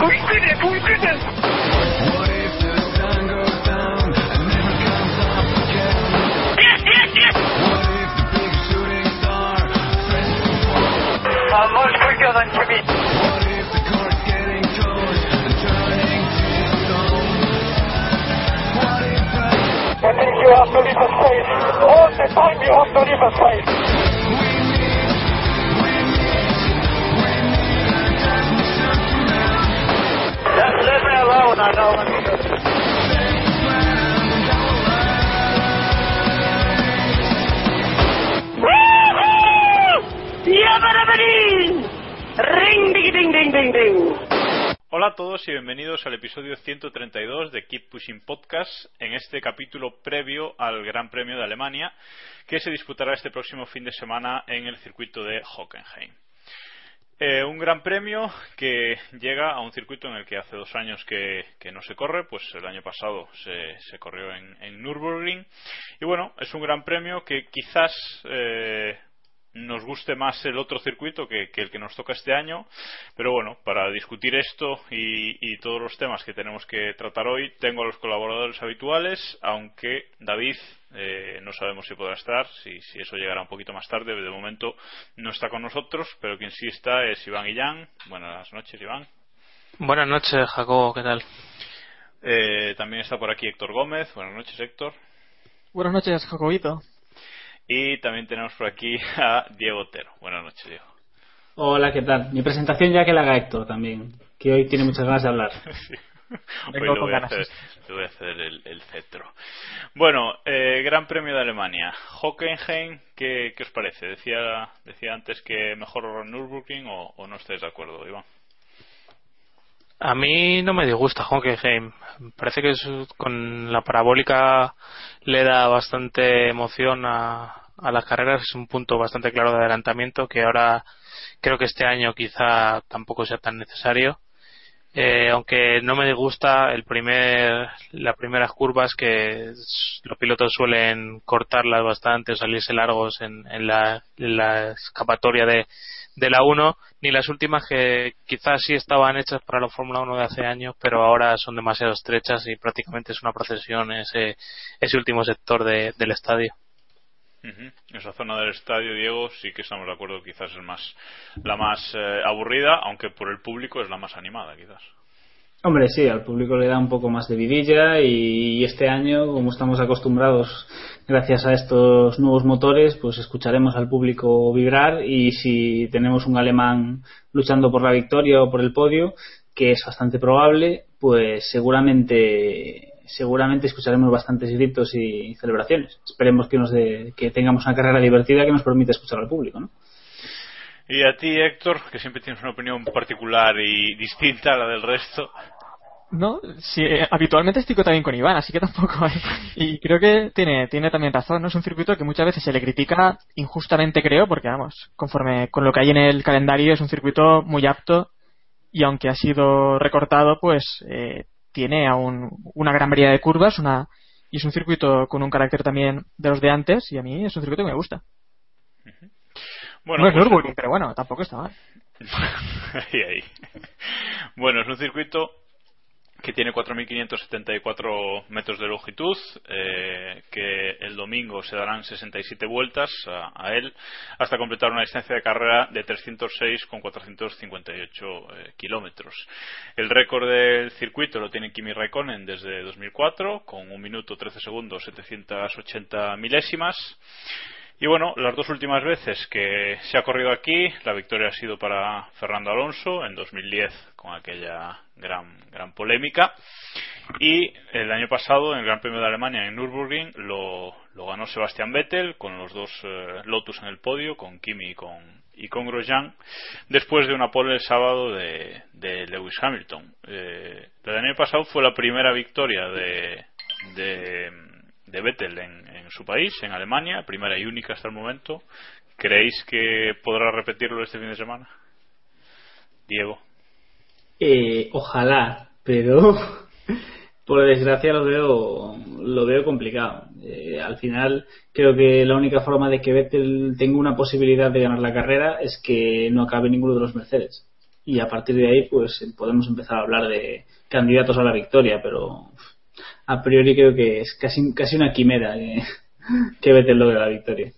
We did it, we did it. Yes, yes, yes. I'm much quicker than Kimi. I think you have to leave a space. All the time you have to leave a space. Do. Ring, ding, ding, ding, ding. Hola a todos y bienvenidos al episodio 132 de Keep Pushing Podcast, en este capítulo previo al Gran Premio de Alemania, que se disputará este próximo fin de semana en el circuito de Hockenheim. Eh, un gran premio que llega a un circuito en el que hace dos años que, que no se corre, pues el año pasado se, se corrió en, en Nürburgring. Y bueno, es un gran premio que quizás eh, nos guste más el otro circuito que, que el que nos toca este año. Pero bueno, para discutir esto y, y todos los temas que tenemos que tratar hoy, tengo a los colaboradores habituales, aunque David eh, no sabemos si podrá estar, si, si eso llegará un poquito más tarde. De momento no está con nosotros, pero quien sí está es Iván Guillán. Buenas noches, Iván. Buenas noches, Jacobo, ¿qué tal? Eh, también está por aquí Héctor Gómez. Buenas noches, Héctor. Buenas noches, Jacobito. Y también tenemos por aquí a Diego Otero. Buenas noches, Diego. Hola, ¿qué tal? Mi presentación ya que la haga Héctor también, que hoy tiene muchas ganas de hablar. Sí. Hoy le voy, a ganas. hacer, le voy a hacer el, el cetro. Bueno, eh, Gran Premio de Alemania. Hockenheim, ¿qué, qué os parece? Decía, decía antes que mejor Nürburgring o, o no estáis de acuerdo, Iván. A mí no me disgusta Hockenheim. Parece que con la parabólica le da bastante emoción a, las carreras. Es un punto bastante claro de adelantamiento que ahora creo que este año quizá tampoco sea tan necesario. Eh, aunque no me disgusta el primer, las primeras curvas que los pilotos suelen cortarlas bastante o salirse largos en, en la, en la escapatoria de, de la 1, ni las últimas que quizás sí estaban hechas para la Fórmula 1 de hace años, pero ahora son demasiado estrechas y prácticamente es una procesión ese, ese último sector de- del estadio. Esa zona del estadio, Diego, sí que estamos de acuerdo, quizás es más la más eh, aburrida, aunque por el público es la más animada, quizás. Hombre, sí, al público le da un poco más de vidilla y, y este año, como estamos acostumbrados gracias a estos nuevos motores, pues escucharemos al público vibrar y si tenemos un alemán luchando por la victoria o por el podio, que es bastante probable, pues seguramente seguramente escucharemos bastantes gritos y celebraciones. Esperemos que nos dé- que tengamos una carrera divertida que nos permita escuchar al público, ¿no? Y a ti, Héctor, que siempre tienes una opinión particular y distinta a la del resto. No, sí, eh, habitualmente estoy también con Iván, así que tampoco hay. Y creo que tiene, tiene también razón, ¿no? Es un circuito que muchas veces se le critica injustamente, creo, porque vamos, conforme con lo que hay en el calendario, es un circuito muy apto y aunque ha sido recortado, pues eh, tiene aún una gran variedad de curvas, una y es un circuito con un carácter también de los de antes y a mí es un circuito que me gusta. Bueno, no es pues, Nürburgring, pero bueno, tampoco está mal. ahí, ahí. Bueno, es un circuito que tiene 4.574 metros de longitud, eh, que el domingo se darán 67 vueltas a, a, él hasta completar una distancia de carrera de 306,458 eh, kilómetros. El récord del circuito lo tiene Kimi Raikkonen desde 2004 con 1 minuto 13 segundos 780 milésimas. Y bueno, las dos últimas veces que se ha corrido aquí, la victoria ha sido para Fernando Alonso en 2010 con aquella gran, gran polémica. Y el año pasado, en el Gran Premio de Alemania en Nürburgring, lo, ganó Sebastian Vettel con los dos eh, Lotus en el podio, con Kimi y con, y con Grosjean, después de una pole el sábado de, de Lewis Hamilton. Eh, el año pasado fue la primera victoria de, de, de Vettel en, en su país, en Alemania, primera y única hasta el momento. ¿Creéis que podrá repetirlo este fin de semana? Diego. Eh, ojalá, pero por desgracia lo veo lo veo complicado. Eh, al final creo que la única forma de que Vettel tenga una posibilidad de ganar la carrera es que no acabe ninguno de los Mercedes. Y a partir de ahí pues podemos empezar a hablar de candidatos a la victoria, pero a priori creo que es casi casi una quimera que, que Vettel logre la victoria.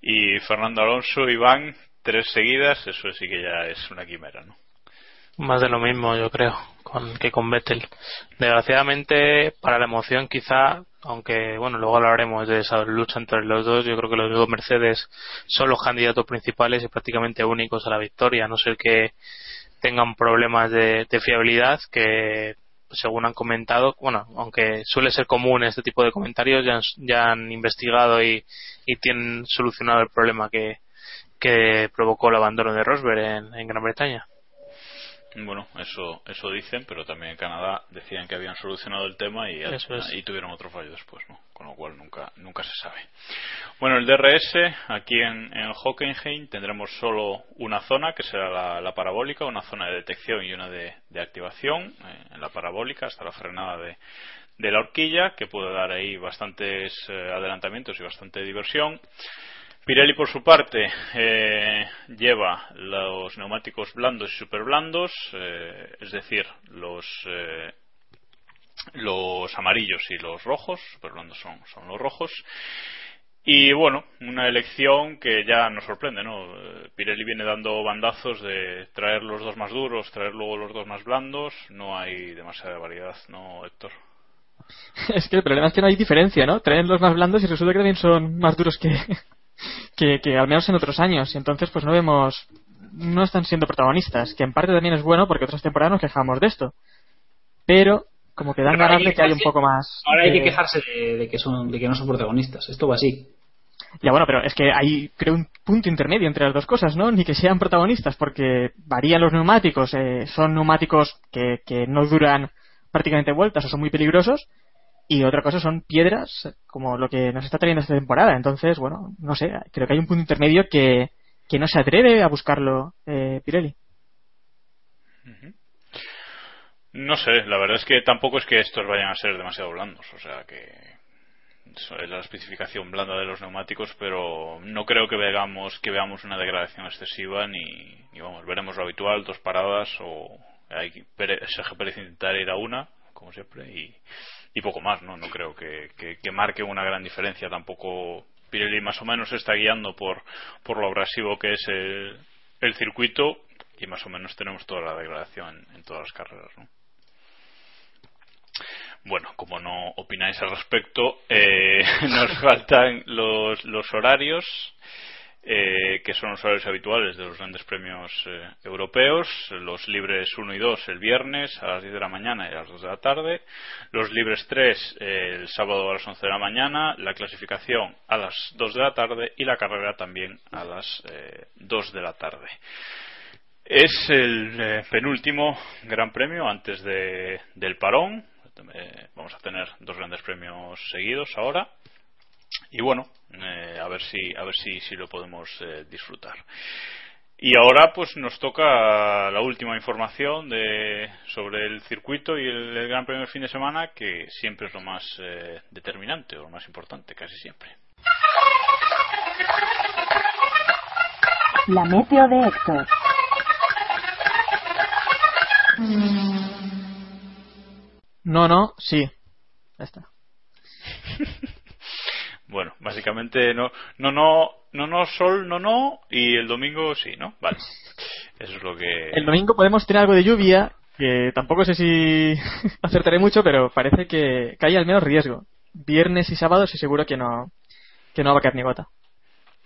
Y Fernando Alonso, Iván, tres seguidas, eso sí que ya es una quimera, ¿no? Más de lo mismo, yo creo, con, que con Vettel. Desgraciadamente, para la emoción, quizá, aunque, bueno, luego hablaremos de esa lucha entre los dos, yo creo que los dos Mercedes son los candidatos principales y prácticamente únicos a la victoria, a no ser que tengan problemas de, de fiabilidad que según han comentado, bueno, aunque suele ser común este tipo de comentarios, ya han, investigado y, y, tienen solucionado el problema que, que provocó el abandono de Rosberg en, en Gran Bretaña. Bueno, eso, eso dicen, pero también en Canadá decían que habían solucionado el tema y, es. y tuvieron otro fallo después, ¿no? Con lo cual nunca, nunca se sabe. Bueno, el DRS, aquí en, en Hockenheim tendremos solo una zona, que será la, la parabólica, una zona de detección y una de, de activación. Eh, en la parabólica hasta la frenada de, de la horquilla, que puede dar ahí bastantes eh, adelantamientos y bastante diversión. Pirelli, por su parte, eh, lleva los neumáticos blandos y super blandos, eh, es decir, los, eh, los amarillos y los rojos, super blandos son, son los rojos. Y bueno, una elección que ya nos sorprende, ¿no? Pirelli viene dando bandazos de traer los dos más duros, traer luego los dos más blandos. No hay demasiada variedad, ¿no, Héctor? Es que el problema es que no hay diferencia, ¿no? Traen los más blandos y resulta que también son más duros que, que, que, al menos en otros años. Y entonces pues no vemos no están siendo protagonistas que en parte también es bueno porque otras temporadas nos quejamos de esto. Pero como que dan ganas de que haya un poco más ahora hay que quejarse de, de, que son de que no son protagonistas. Esto va así. Ya bueno pero es que hay creo un punto intermedio entre las dos cosas no ni que sean protagonistas porque varían los neumáticos eh, son neumáticos que, que no duran prácticamente vueltas o son muy peligrosos y otra cosa son piedras como lo que nos está trayendo esta temporada. Entonces, bueno, no sé, creo que hay un punto intermedio que, que no se atreve a buscarlo eh, Pirelli. No sé, la verdad es que tampoco es que estos vayan a ser demasiado blandos, o sea que es la especificación blanda de los neumáticos, pero no creo que veamos que veamos una degradación excesiva ni, ni vamos, veremos lo habitual, dos paradas o hay Sergio Pérez intentar ir a una, como siempre, y, y poco más, ¿no? No creo que, que, que, marque una gran diferencia. Tampoco Pirelli más o menos está guiando por, por lo abrasivo que es el, el circuito y más o menos tenemos toda la degradación en, en todas las carreras, ¿no? Bueno, como no opináis al respecto, eh, nos faltan los, los horarios eh, que son los horarios habituales de los grandes premios eh, europeos, los libres 1 y 2 el viernes a las 10 de la mañana y a las 2 de la tarde, los libres 3 eh, el sábado a las 11 de la mañana, la clasificación a las 2 de la tarde y la carrera también a las 2 de la tarde. Es el eh, penúltimo Gran Premio antes de, del parón. Eh, vamos a tener dos grandes premios seguidos ahora. Y bueno, eh, a ver si a ver si, si lo podemos eh, disfrutar. Y ahora pues nos toca la última información de, sobre el circuito y el, el Gran Premio del fin de semana, que siempre es lo más eh, determinante o lo más importante, casi siempre. La meteo de Héctor. No, no, sí. Ya está. Bueno, básicamente no, no, no, no, no, sol, no, no, y el domingo sí, ¿no? Vale. Eso es lo que. El domingo podemos tener algo de lluvia, que tampoco sé si acertaré mucho, pero parece que, que hay al menos riesgo. Viernes y sábado sí seguro que no, que no va a caer ni gota.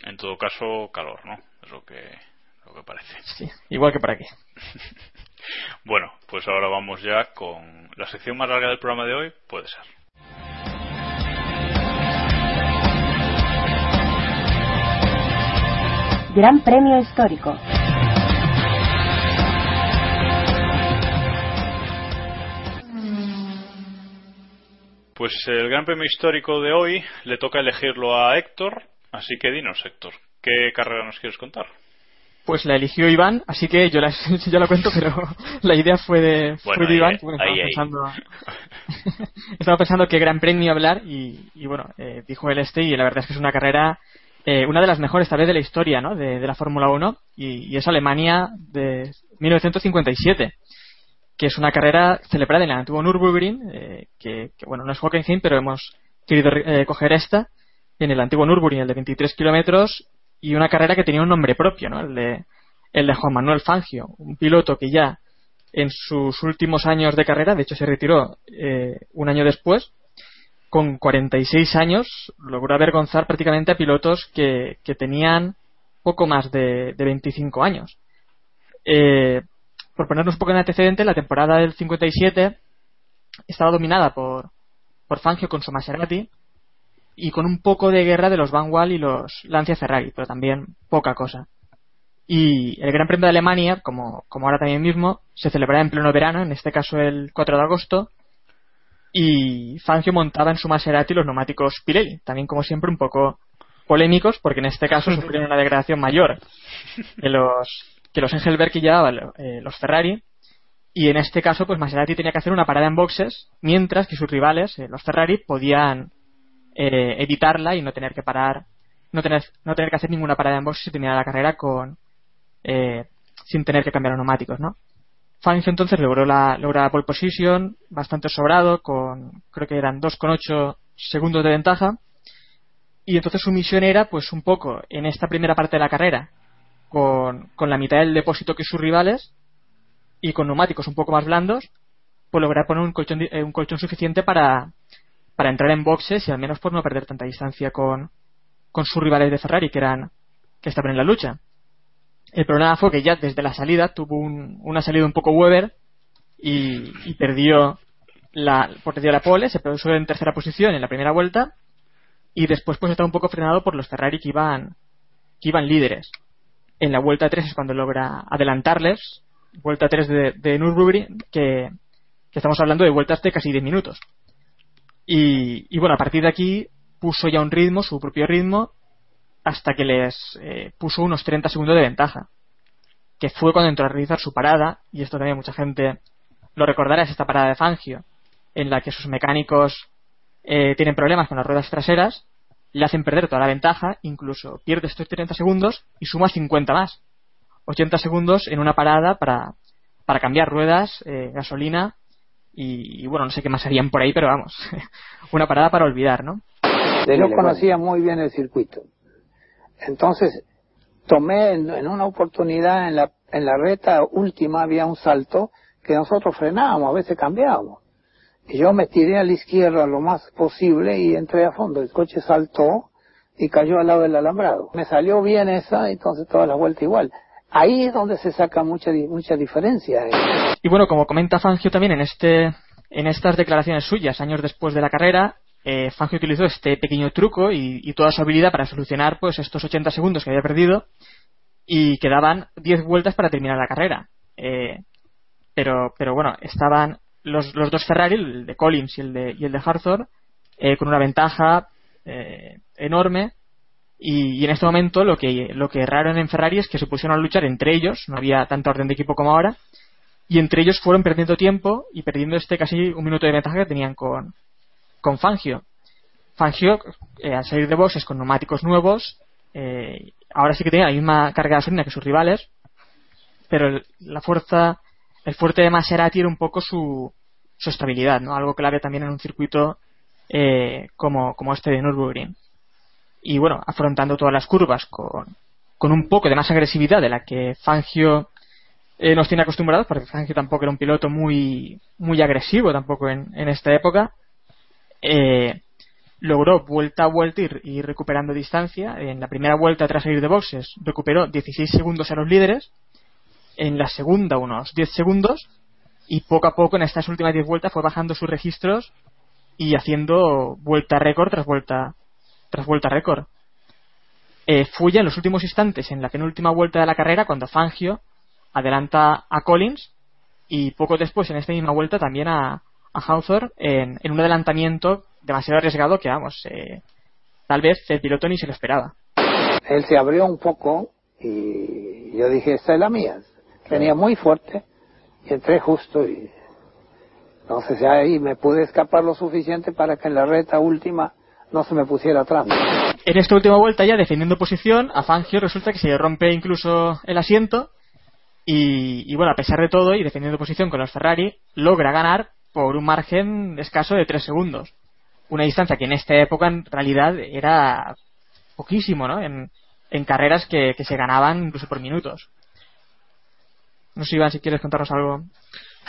En todo caso, calor, ¿no? Es lo que, lo que parece. Sí, igual que por aquí. Bueno, pues ahora vamos ya con la sección más larga del programa de hoy, puede ser. Gran Premio Histórico. Pues el Gran Premio Histórico de hoy le toca elegirlo a Héctor, así que dinos, Héctor, ¿qué carrera nos quieres contar? Pues la eligió Iván, así que yo la, yo la cuento, pero la idea fue de, fue Bueno, de ahí, Iván. ahí, bueno, estaba, ahí, ahí. pensando, estaba pensando qué gran premio hablar y, y bueno, eh, dijo el este y la verdad es que es una carrera, eh, una de las mejores tal vez de la historia ¿no? de, la Fórmula 1 y, es Alemania de 1957 que es una carrera celebrada en el antiguo Nürburgring, eh, que, bueno, no es Hockenheim, pero hemos querido eh, coger esta en el antiguo Nürburgring, el de 23 kilómetros, y una carrera que tenía un nombre propio. El de, el de Juan Manuel Fangio, un piloto que ya en sus últimos años de carrera, de hecho se retiró eh, un año después, con 46 años logró avergonzar prácticamente a pilotos que, tenían poco más de, de 25 años. Eh, por ponernos un poco en antecedente, la temporada del 57 estaba dominada por, por Fangio con su Maserati y con un poco de guerra de los Van Wall y los Lancia Ferrari, pero también poca cosa. Y el Gran Premio de Alemania, como, como ahora también mismo, se celebraba en pleno verano, en este caso el 4 de agosto, y Fangio montaba en su Maserati los neumáticos Pirelli, también como siempre un poco polémicos, porque en este caso sufrieron una degradación mayor que los, que los Engelberg que llevaban eh, los Ferrari, y en este caso pues Maserati tenía que hacer una parada en boxes, mientras que sus rivales, eh, los Ferrari, podían eh, evitarla y no tener que parar, no tener, no tener que hacer ninguna parada en boxes y terminar la carrera con eh, sin tener que cambiar los neumáticos, ¿no? Fangio entonces logró la, logró pole position bastante sobrado, con creo que eran 2,8 segundos de ventaja. Y entonces su misión era, pues un poco en esta primera parte de la carrera, con, la mitad del depósito que sus rivales y con neumáticos un poco más blandos, pues lograr poner un colchón, eh, un colchón suficiente para, entrar en boxes y al menos por no perder tanta distancia con, con sus rivales de Ferrari que eran que estaban en la lucha. El problema fue que ya desde la salida tuvo un- una salida un poco Weber y, perdió la perdió la pole, se puso en tercera posición en la primera vuelta y después pues estaba un poco frenado por los Ferrari que iban que iban líderes. En la vuelta 3 es cuando logra adelantarles, vuelta 3 de, de Nürburgring, que, que estamos hablando de vueltas de casi 10 minutos. Y, y bueno, a partir de aquí puso ya un ritmo, su propio ritmo, hasta que les eh, puso unos 30 segundos de ventaja. Que fue cuando entró a realizar su parada, y esto también mucha gente lo recordará, es esta parada de Fangio, en la que sus mecánicos eh, tienen problemas con las ruedas traseras, le hacen perder toda la ventaja, incluso pierde estos 30 segundos y suma 50 más. 80 segundos en una parada para, para cambiar ruedas, eh, gasolina y, y, bueno, no sé qué más harían por ahí, pero vamos, una parada para olvidar, ¿no? Yo conocía muy bien el circuito. Entonces, tomé en, una oportunidad en la, en la reta última había un salto que nosotros frenábamos, a veces cambiábamos. Y yo me tiré a la izquierda lo más posible y entré a fondo. El coche saltó y cayó al lado del alambrado. Me salió bien esa, entonces toda la vuelta igual. Ahí es donde se saca mucha, mucha diferencia. Y bueno, como comenta Fangio también en este en estas declaraciones suyas, años después de la carrera, eh, utilizó este pequeño truco y, toda su habilidad para solucionar pues estos 80 segundos que había perdido y quedaban 10 vueltas para terminar la carrera. Eh, pero, pero bueno, estaban los, los dos Ferrari, el de Collins y el de, y el de eh, con una ventaja eh, enorme. Y, y, en este momento lo que, lo que erraron en Ferrari es que se pusieron a luchar entre ellos, no había tanta orden de equipo como ahora, y entre ellos fueron perdiendo tiempo y perdiendo este casi un minuto de ventaja que tenían con, con Fangio. Fangio, eh, al salir de boxes con neumáticos nuevos, eh, ahora sí que tenía la misma carga de gasolina que sus rivales, pero el, la fuerza, el fuerte de Maserati era un poco su, su estabilidad, ¿no? Algo clave también en un circuito eh, como, este de Nürburgring. Y bueno, afrontando todas las curvas con, con un poco de más agresividad de la que Fangio eh, nos tiene acostumbrados, porque Fangio tampoco era un piloto muy, muy agresivo tampoco en esta época. Eh, logró vuelta a vuelta ir, ir, recuperando distancia. En la primera vuelta tras salir de boxes recuperó 16 segundos a los líderes. En la segunda unos 10 segundos. Y poco a poco en estas últimas 10 vueltas fue bajando sus registros y haciendo vuelta récord tras vuelta tras vuelta récord. Eh, fue ya en los últimos instantes, en la penúltima vuelta de la carrera, cuando Fangio adelanta a Collins y poco después, en esta misma vuelta, también a, a Hawthorne en, en, un adelantamiento demasiado arriesgado que, vamos, eh, tal vez el piloto ni se lo esperaba. Él se abrió un poco y yo dije, esta es la mía. Venía muy fuerte y entré justo y entonces ahí me pude escapar lo suficiente para que en la reta última no se me pusiera atrás. En esta última vuelta ya defendiendo posición, a Fangio resulta que se le rompe incluso el asiento y, y, bueno, a pesar de todo y defendiendo posición con los Ferrari, logra ganar por un margen escaso de 3 segundos. Una distancia que en esta época en realidad era poquísimo, ¿no? En, en carreras que, que, se ganaban incluso por minutos. No sé, Iván, si quieres contarnos algo.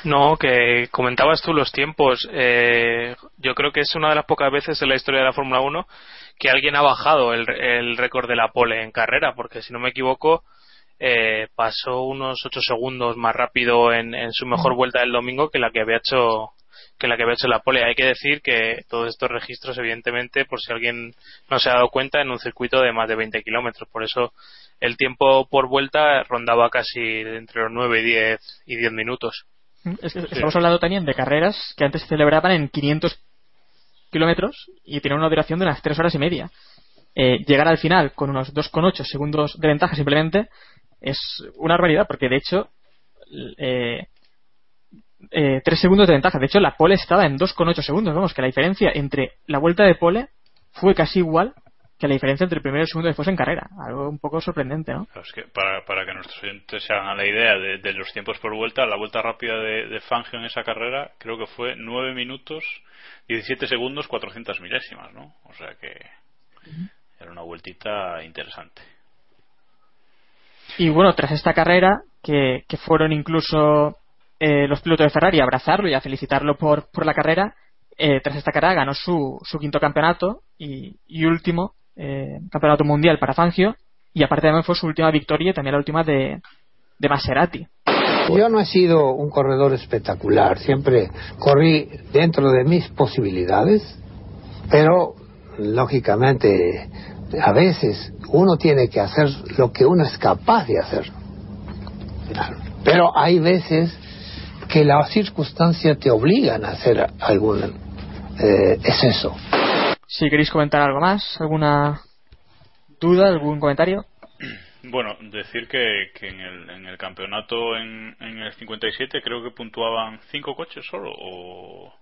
No, que comentabas tú los tiempos. Eh, yo creo que es una de las pocas veces en la historia de la Fórmula 1 que alguien ha bajado el, el récord de la pole en carrera, porque si no me equivoco, eh, pasó unos 8 segundos más rápido en, en, su mejor vuelta del domingo que la que había hecho que la que había hecho la pole. Hay que decir que todos estos registros, evidentemente, por si alguien no se ha dado cuenta, en un circuito de más de 20 kilómetros. Por eso el tiempo por vuelta rondaba casi entre los 9 y 10, y 10 minutos. Es que estamos hablando también de carreras que antes se celebraban en 500 kilómetros y tenían una duración de unas 3 horas y media. Eh, llegar al final con unos 2,8 segundos de ventaja simplemente es una barbaridad porque de hecho eh, eh, 3 segundos de ventaja. De hecho, la pole estaba en 2,8 segundos. Vamos, que la diferencia entre la vuelta de pole fue casi igual que la diferencia entre el primero y el segundo después en carrera. Algo un poco sorprendente, ¿no? Es que para, para que nuestros oyentes se hagan la idea de, de, los tiempos por vuelta, la vuelta rápida de, de, Fangio en esa carrera creo que fue 9 minutos, 17 segundos, 400 milésimas, ¿no? O sea que uh -huh. era una vueltita interesante. Y bueno, tras esta carrera, que, que fueron incluso eh, los pilotos de Ferrari a abrazarlo y a felicitarlo por, por la carrera, eh, tras esta carrera ganó su, su quinto campeonato y, y último eh, campeonato mundial para Fangio y aparte también fue su última victoria y también la última de, de Maserati. Yo no he sido un corredor espectacular, siempre corrí dentro de mis posibilidades, pero lógicamente a veces uno tiene que hacer lo que uno es capaz de hacer. Pero hay veces que las circunstancias te obligan a hacer algún eh, exceso. Si queréis comentar algo más, alguna duda, algún comentario. Bueno, decir que, que en, el, en, el, campeonato en, en, el 57 creo que puntuaban cinco coches solo o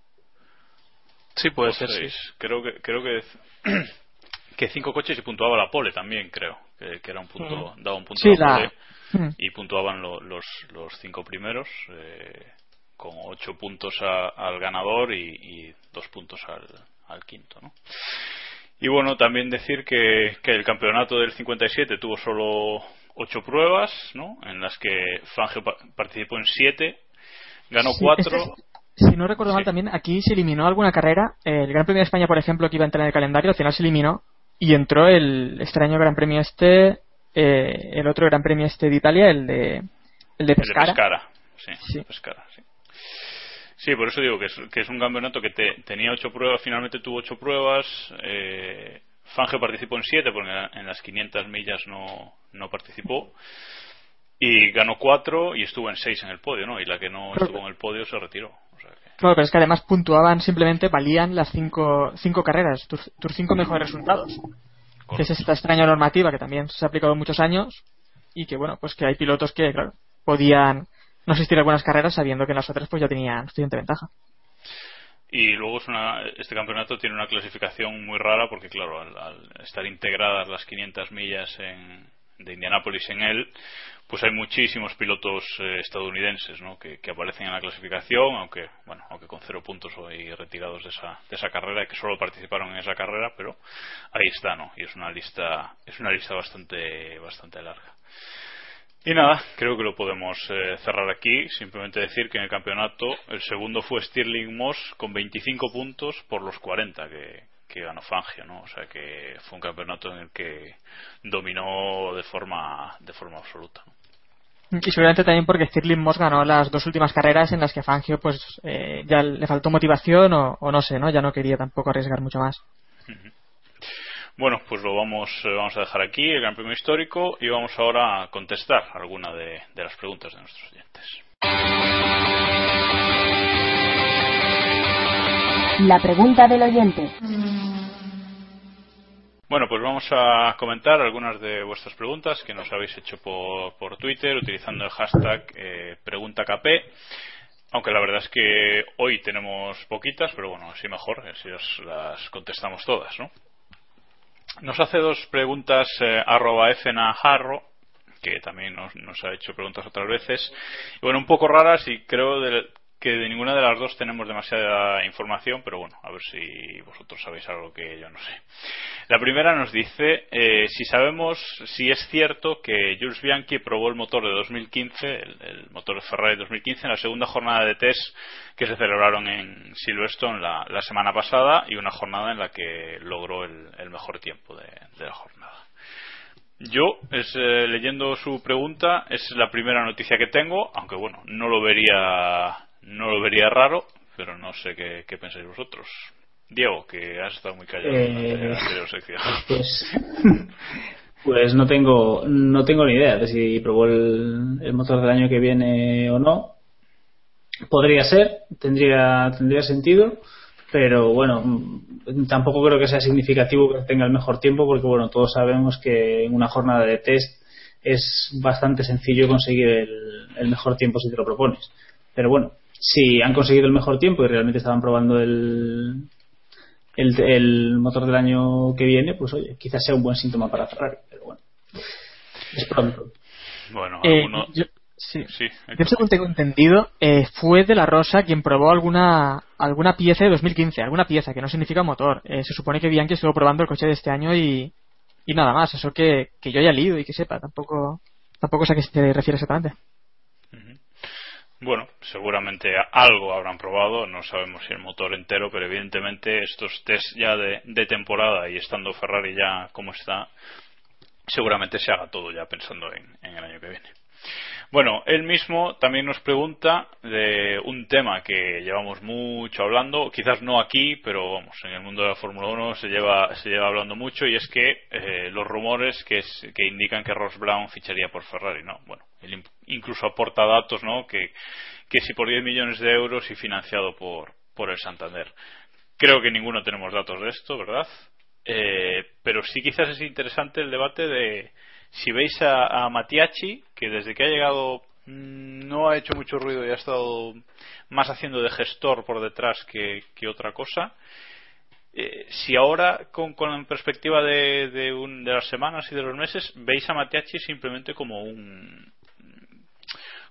sí puede ser sí. creo que creo que que cinco coches y puntuaba la pole también creo que, que era un punto mm. daba un punto sí, a la pole mm. y puntuaban lo, los los cinco primeros eh, con ocho puntos a, al ganador y, y, dos puntos al, al quinto ¿no? Y bueno, también decir que, que, el campeonato del 57 tuvo solo ocho pruebas, ¿no? En las que Fangio participó en siete, ganó sí, cuatro. Este, si no recuerdo sí. mal, también aquí se eliminó alguna carrera. El Gran Premio de España, por ejemplo, que iba a entrar en el calendario, al final se eliminó y entró el extraño Gran Premio este, eh, el otro Gran Premio este de Italia, el de, el de Pescara. El de Pescara, sí, sí. Pescara, sí. Sí, por eso digo que es, que es un campeonato que te, tenía ocho pruebas, finalmente tuvo ocho pruebas. Eh, Fangio participó en 7 porque en las 500 millas no, no participó. Y ganó 4 y estuvo en 6 en el podio, ¿no? Y la que no estuvo en el podio se retiró. Claro, pero es que además puntuaban simplemente, valían las 5 cinco, carreras, tus 5 mejores resultados. Que es esta extraña normativa que también se ha aplicado muchos años y que, bueno, pues que hay pilotos que, claro, podían no asistir a algunas carreras sabiendo que en las otras pues ya tenían suficiente ventaja. Y luego es una, este campeonato tiene una clasificación muy rara porque, claro, al, estar integradas las 500 millas en, de Indianápolis en él, pues hay muchísimos pilotos eh, estadounidenses ¿no? que, aparecen en la clasificación, aunque bueno, aunque con cero puntos hoy retirados de esa, de esa carrera, que solo participaron en esa carrera, pero ahí está, ¿no? Y es una lista, es una lista bastante, bastante larga. Y nada, creo que lo podemos eh, cerrar aquí. Simplemente decir que en el campeonato el segundo fue Stirling Moss con 25 puntos por los 40 que, que ganó Fangio, ¿no? O sea que fue un campeonato en el que dominó de forma, de forma absoluta. Y seguramente también porque Stirling Moss ganó las dos últimas carreras en las que Fangio pues eh, ya le faltó motivación o, no sé, ¿no? Ya no quería tampoco arriesgar mucho más. Bueno, pues lo vamos, eh, vamos a dejar aquí, el Gran Premio Histórico, y vamos ahora a contestar alguna de, las preguntas de nuestros oyentes. La pregunta del oyente. Bueno, pues vamos a comentar algunas de vuestras preguntas que nos habéis hecho por, Twitter utilizando el hashtag eh, PreguntaKP. Aunque la verdad es que hoy tenemos poquitas, pero bueno, así mejor, así las contestamos todas, ¿no? Nos hace dos preguntas eh, arroba Jarro, que también nos, nos, ha hecho preguntas otras veces. Y bueno, un poco raras y creo que de ninguna de las dos tenemos demasiada información, pero bueno, a ver si vosotros sabéis algo que yo no sé. La primera nos dice eh, si sabemos si es cierto que Jules Bianchi probó el motor de 2015, el, motor de Ferrari 2015, en la segunda jornada de test que se celebraron en Silverstone la, la semana pasada y una jornada en la que logró el, mejor tiempo de, la jornada. Yo, es, eh, leyendo su pregunta, es la primera noticia que tengo, aunque bueno, no lo vería no lo vería raro, pero no sé qué, pensáis vosotros. Diego, que has estado muy callado en la eh, sección. Pues, pues no tengo no tengo ni idea de si probó el, motor del año que viene o no. Podría ser, tendría tendría sentido, pero bueno, tampoco creo que sea significativo que tenga el mejor tiempo porque bueno, todos sabemos que en una jornada de test es bastante sencillo conseguir el, el mejor tiempo si te lo propones. Pero bueno, si han conseguido el mejor tiempo y realmente estaban probando el, el, motor del año que viene, pues oye, quizás sea un buen síntoma para Ferrari, pero bueno, es pronto. Bueno, eh, yo, sí. según tengo entendido, eh, fue de la Rosa quien probó alguna alguna pieza de 2015, alguna pieza que no significa motor. Eh, se supone que Bianchi estuvo probando el coche de este año y, y nada más, eso que, que yo haya leído y que sepa, tampoco tampoco sé a qué se refiere exactamente. Bueno, seguramente algo habrán probado, no sabemos si el motor entero, pero evidentemente estos test ya de, temporada y estando Ferrari ya como está, seguramente se haga todo ya pensando en, el año que viene. Bueno, él mismo también nos pregunta de un tema que llevamos mucho hablando, quizás no aquí, pero vamos, en el mundo de la Fórmula 1 se lleva, se lleva hablando mucho y es que eh, los rumores que, que indican que Ross Brown ficharía por Ferrari, ¿no? Bueno, él incluso aporta datos, ¿no? Que, que si por 10 millones de euros y financiado por, por el Santander. Creo que ninguno tenemos datos de esto, ¿verdad? Eh, pero sí quizás es interesante el debate de si veis a, a Matiachi, que desde que ha llegado mm, no ha hecho mucho ruido y ha estado más haciendo de gestor por detrás que, que otra cosa. Eh, si ahora, con, con perspectiva de, de, de, las semanas y de los meses, veis a Matiachi simplemente como un,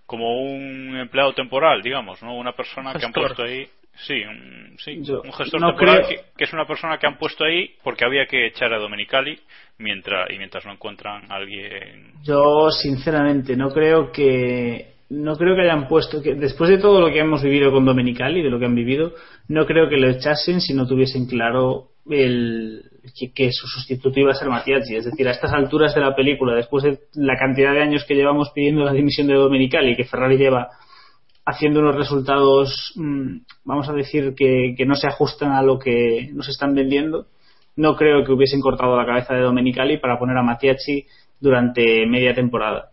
como un empleado temporal, digamos, ¿no? Una persona que han puesto ahí. Sí, un, sí, un gestor temporal que, es una persona que han puesto ahí porque había que echar a Domenicali mientras y mientras no encuentran a alguien. Yo sinceramente no creo que no creo que hayan puesto que después de todo lo que hemos vivido con Domenicali, de lo que han vivido, no creo que lo echasen si no tuviesen claro el que, su sustituto iba a ser Matiazzi. Es decir, a estas alturas de la película, después de la cantidad de años que llevamos pidiendo la dimisión de Domenicali que Ferrari lleva haciendo unos resultados, mm, vamos a decir, que, no se ajustan a lo que nos están vendiendo, no creo que hubiesen cortado la cabeza de Domenicali para poner a Matiachi durante media temporada.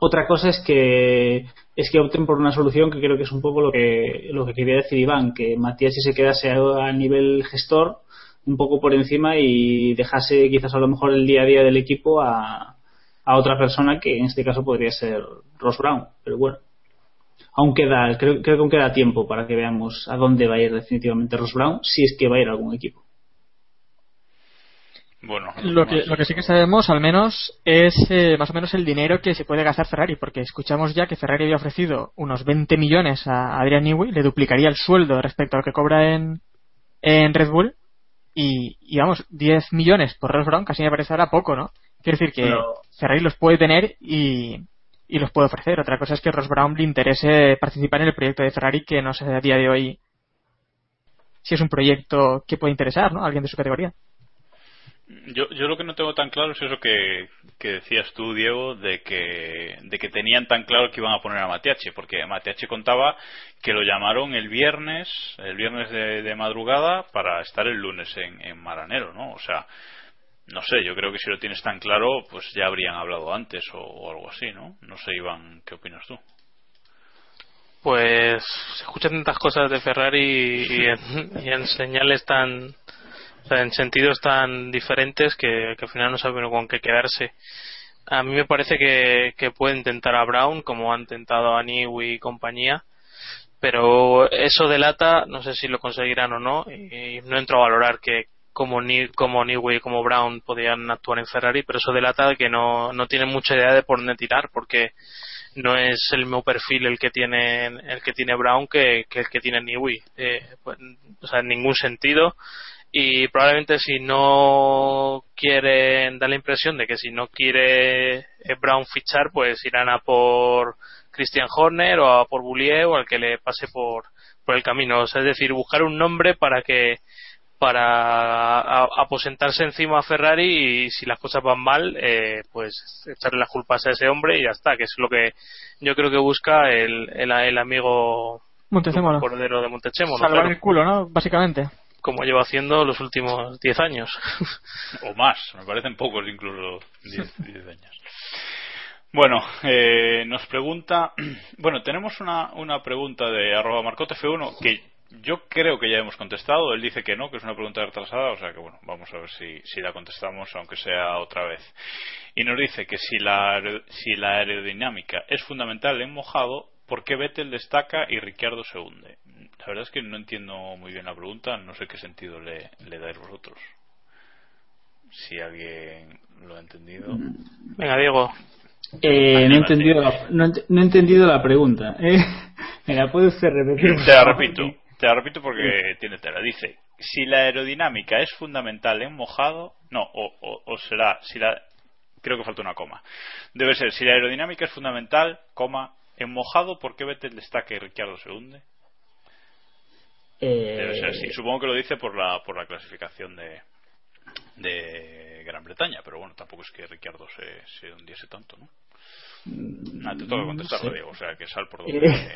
Otra cosa es que es que opten por una solución que creo que es un poco lo que lo que quería decir Iván, que Matiachi se quedase a nivel gestor un poco por encima y dejase quizás a lo mejor el día a día del equipo a, a otra persona que en este caso podría ser Ross Brown. Pero bueno, aún queda, creo, creo que aún queda tiempo para que veamos a dónde va a ir definitivamente Ross Brown, si es que va a ir a algún equipo. Bueno, lo que, lo que sí que sabemos, al menos, es eh, más o menos el dinero que se puede gastar Ferrari, porque escuchamos ya que Ferrari había ofrecido unos 20 millones a Adrian Newey, le duplicaría el sueldo respecto a lo que cobra en, en Red Bull, y, y vamos, 10 millones por Ross Brown casi me parece ahora poco, ¿no? Quiere decir que Ferrari los puede tener y, y los puede ofrecer. Otra cosa es que Ross Brown le interese participar en el proyecto de Ferrari, que no sé a día de hoy si es un proyecto que puede interesar, ¿no? A alguien de su categoría. Yo, yo lo que no tengo tan claro es eso que, que, decías tú, Diego, de que, de que tenían tan claro que iban a poner a Matiache, porque Matiache contaba que lo llamaron el viernes, el viernes de, madrugada, para estar el lunes en, en, Maranero, ¿no? O sea, no sé, yo creo que si lo tienes tan claro, pues ya habrían hablado antes o, algo así, ¿no? No sé, Iván, ¿qué opinas tú? Pues se escuchan tantas cosas de Ferrari y en señales tan en sentidos tan diferentes que, al final no saben con qué quedarse. A mí me parece que, que pueden intentar a Brown como han tentado a Niwi y compañía, pero eso delata, no sé si lo conseguirán o no, y no entro a valorar que como, Ni, como Niwi y como Brown podían actuar en Ferrari, pero eso delata que no, no tienen mucha idea de por dónde tirar, porque no es el mismo perfil el que tiene el que tiene Brown que, el que tiene Niwi. Eh, pues, o sea, en ningún sentido y probablemente si no quieren dar la impresión de que si no quiere eh, Brown fichar pues irán a por Christian Horner o a por Boulier o al que le pase por, por el camino es decir buscar un nombre para que para aposentarse encima a Ferrari y si las cosas van mal eh, pues echarle las culpas a ese hombre y ya está que es lo que yo creo que busca el, el, amigo Montezemolo. Cordero de Montechemo salvar el culo ¿no? básicamente como llevo haciendo los últimos 10 años. o más, me parecen pocos incluso 10 años. Bueno, eh, nos pregunta, bueno, tenemos una, una pregunta de arroba marcotf1 que yo creo que ya hemos contestado, él dice que no, que es una pregunta retrasada, o sea que bueno, vamos a ver si, si la contestamos aunque sea otra vez. Y nos dice que si la, si la aerodinámica es fundamental en mojado, ¿por qué Vettel destaca y Ricciardo se hunde? La verdad es que no entiendo muy bien la pregunta, no sé qué sentido le, le dais vosotros. Si alguien lo ha entendido. Venga, Diego. Eh, no, he entendido la, no, he entendido la pregunta. ¿eh? ¿Me la puede usted repetir? Te la repito, te la repito porque tiene tela. Dice, si la aerodinámica es fundamental en mojado, no, o, o, o será, si la, creo que falta una coma. Debe ser, si la aerodinámica es fundamental, coma, en mojado, ¿por qué Vettel destaca y Ricciardo se hunde? Eh... Debe ser así. Supongo que lo dice por la, por la clasificación de, de Gran Bretaña, pero bueno, tampoco es que Ricciardo se, se hundiese tanto, ¿no? Ah, te toca contestar, no Diego, o sea, que sal por donde eh...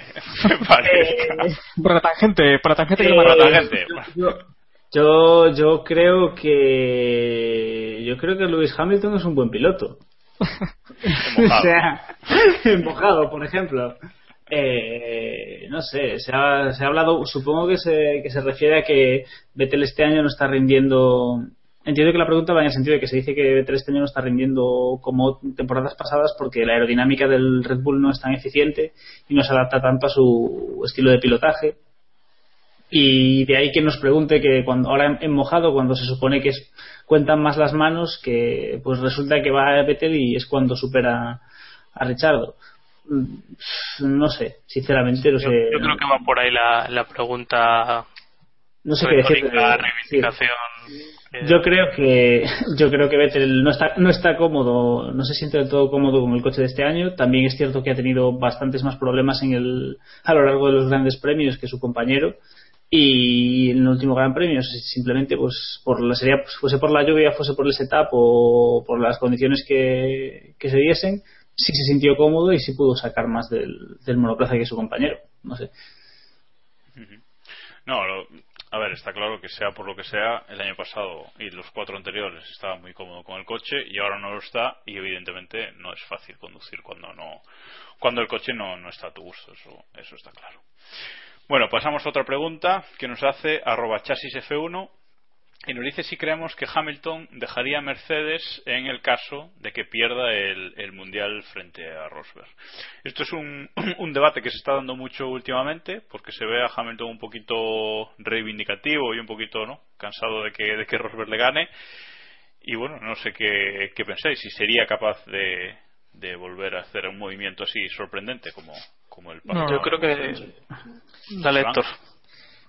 Eh... Por la tangente, por la tangente. por la tangente. Yo, yo, yo creo que yo creo que Lewis Hamilton es un buen piloto. o sea, mojado, por ejemplo. Eh, no sé, se ha, se ha hablado, supongo que se, que se refiere a que Vettel este año no está rindiendo. Entiendo que la pregunta va en el sentido de que se dice que Vettel este año no está rindiendo como temporadas pasadas porque la aerodinámica del Red Bull no es tan eficiente y no se adapta tanto a su estilo de pilotaje. Y de ahí que nos pregunte que cuando ahora en mojado, cuando se supone que es, cuentan más las manos, que pues resulta que va a Vettel y es cuando supera a Richardo. No sé, sinceramente, no sé. Yo creo que va por ahí la, la pregunta. No sé qué decir. reivindicación. Yo creo que yo creo que Vettel no está no está cómodo, no se siente del todo cómodo con el coche de este año. También es cierto que ha tenido bastantes más problemas en el a lo largo de los grandes premios que su compañero. Y en el último Gran Premio simplemente pues por la sería pues, fuese por la lluvia fuese por el setup o por las condiciones que, que se diesen sí se sintió cómodo y sí pudo sacar más del, del monoplaza que su compañero. No sé. No lo, A ver, está claro que sea por lo que sea, el año pasado y los cuatro anteriores estaba muy cómodo con el coche y ahora no lo está y evidentemente no es fácil conducir cuando no cuando el coche no, no está a tu gusto, eso, eso está claro. Bueno, pasamos a otra pregunta que nos hace arroba chasisf1 y nos dice si creemos que Hamilton dejaría a Mercedes en el caso de que pierda el, Mundial frente a Rosberg. Esto es un, un, debate que se está dando mucho últimamente porque se ve a Hamilton un poquito reivindicativo y un poquito no cansado de que, de que Rosberg le gane. Y bueno, no sé qué, qué pensáis, si sería capaz de, de volver a hacer un movimiento así sorprendente como, como el no, Yo creo que. Dale, Héctor.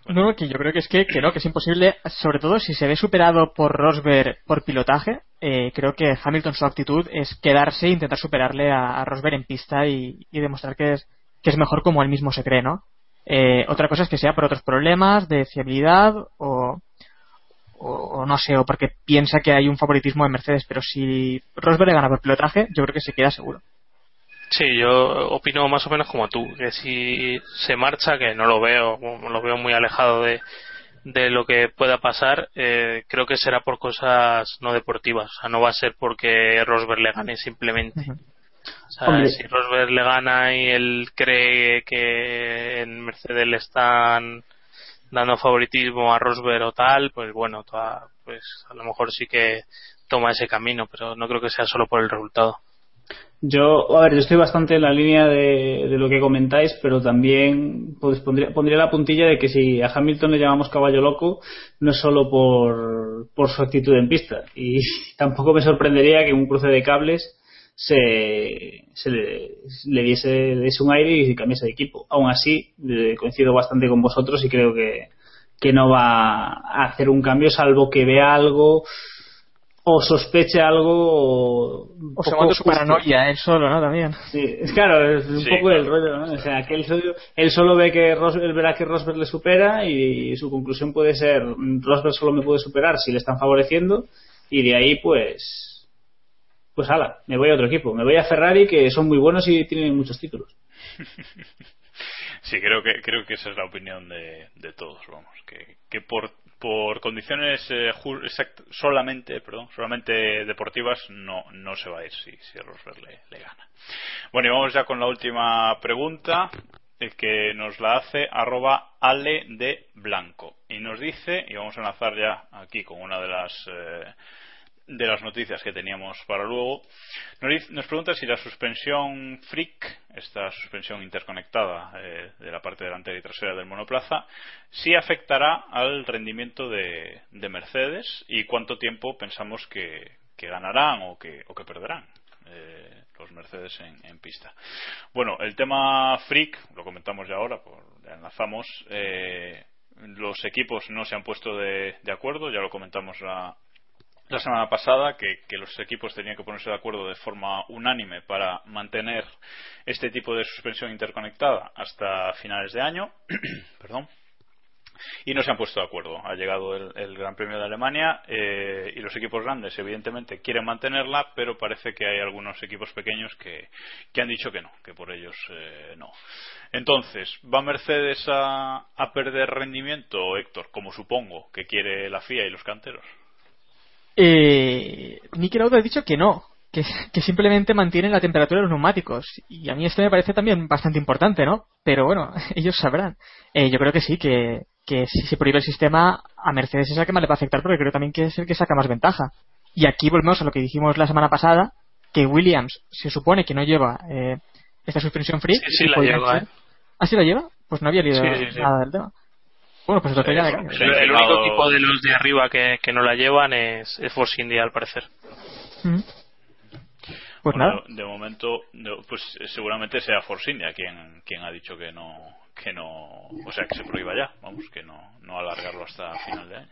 No, que yo creo que es que, que no, que es imposible, sobre todo si se ve superado por Rosberg por pilotaje, eh, creo que Hamilton su actitud es quedarse e intentar superarle a, Rosberg en pista y, demostrar que es, que es mejor como él mismo se cree, ¿no? Eh, otra cosa es que sea por otros problemas de fiabilidad o, o, no sé, o porque piensa que hay un favoritismo de Mercedes, pero si Rosberg gana por pilotaje, yo creo que se queda seguro. Sí, yo opino más o menos como tú, que si se marcha, que no lo veo, lo veo muy alejado de, de lo que pueda pasar, eh, creo que será por cosas no deportivas, o sea, no va a ser porque Rosberg le gane simplemente. O sea, si Rosberg le gana y él cree que en Mercedes le están dando favoritismo a Rosberg o tal, pues bueno, pues a lo mejor sí que toma ese camino, pero no creo que sea solo por el resultado. Yo, a ver, yo estoy bastante en la línea de, lo que comentáis, pero también pues, pondría, pondría, la puntilla de que si a Hamilton le llamamos caballo loco, no es solo por, por su actitud en pista. Y tampoco me sorprendería que un cruce de cables se, se le, le, diese, un aire y cambiase de equipo. Aún así, eh, coincido bastante con vosotros y creo que, que no va a hacer un cambio salvo que vea algo o sospeche algo o, se monte su paranoia él solo no también. Sí es claro es un poco el rollo ¿no? o sea que él solo, él solo ve que Rosberg, verá que Rosberg le supera y su conclusión puede ser Rosberg solo me puede superar si le están favoreciendo y de ahí pues pues ala me voy a otro equipo. Me voy a Ferrari que son muy buenos y tienen muchos títulos sí creo que creo que esa es la opinión de, de todos vamos que, que por por condiciones eh, solamente perdón solamente deportivas no no se va a ir si, si Rosberg le, gana. Bueno y vamos ya con la última pregunta el que nos la hace arroba ale de blanco. Y nos dice y vamos a enlazar ya aquí con una de las eh, de las noticias que teníamos para luego. Nos, pregunta si la suspensión Frick, esta suspensión interconectada eh, de la parte delantera y trasera del monoplaza, si afectará al rendimiento de, Mercedes y cuánto tiempo pensamos que, ganarán o que, o que perderán. Eh, los Mercedes en, pista. Bueno, el tema Frick, lo comentamos ya ahora, por, enlazamos. Eh, los equipos no se han puesto de, de acuerdo, ya lo comentamos la, la semana pasada que, los equipos tenían que ponerse de acuerdo de forma unánime para mantener este tipo de suspensión interconectada hasta finales de año. Perdón. Y no se han puesto de acuerdo. Ha llegado el, Gran Premio de Alemania eh, y los equipos grandes, evidentemente, quieren mantenerla, pero parece que hay algunos equipos pequeños que, han dicho que no, que por ellos eh, no. Entonces, ¿va Mercedes a, a perder rendimiento, Héctor, como supongo que quiere la FIA y los canteros? Eh, Nicky Lauda ha dicho que no, que, simplemente mantienen la temperatura de los neumáticos. Y a mí esto me parece también bastante importante, ¿no? Pero bueno, ellos sabrán. Eh, yo creo que sí, que, que si se prohíbe el sistema, a Mercedes es el que más le va a afectar, porque creo también que es el que saca más ventaja. Y aquí volvemos a lo que dijimos la semana pasada, que Williams se supone que no lleva eh, esta suspensión free. Sí, sí la lleva, ¿eh? ¿Ah, sí la lleva? Pues no había leído nada del tema. Bueno, pues ya de El, único equipo de los de arriba que, que no la llevan es, Force India, al parecer. Mm. Pues nada. De momento, pues seguramente sea Force India quien, quien ha dicho que no, que no, o sea, que se prohíba ya, vamos, que no, no alargarlo hasta final de año.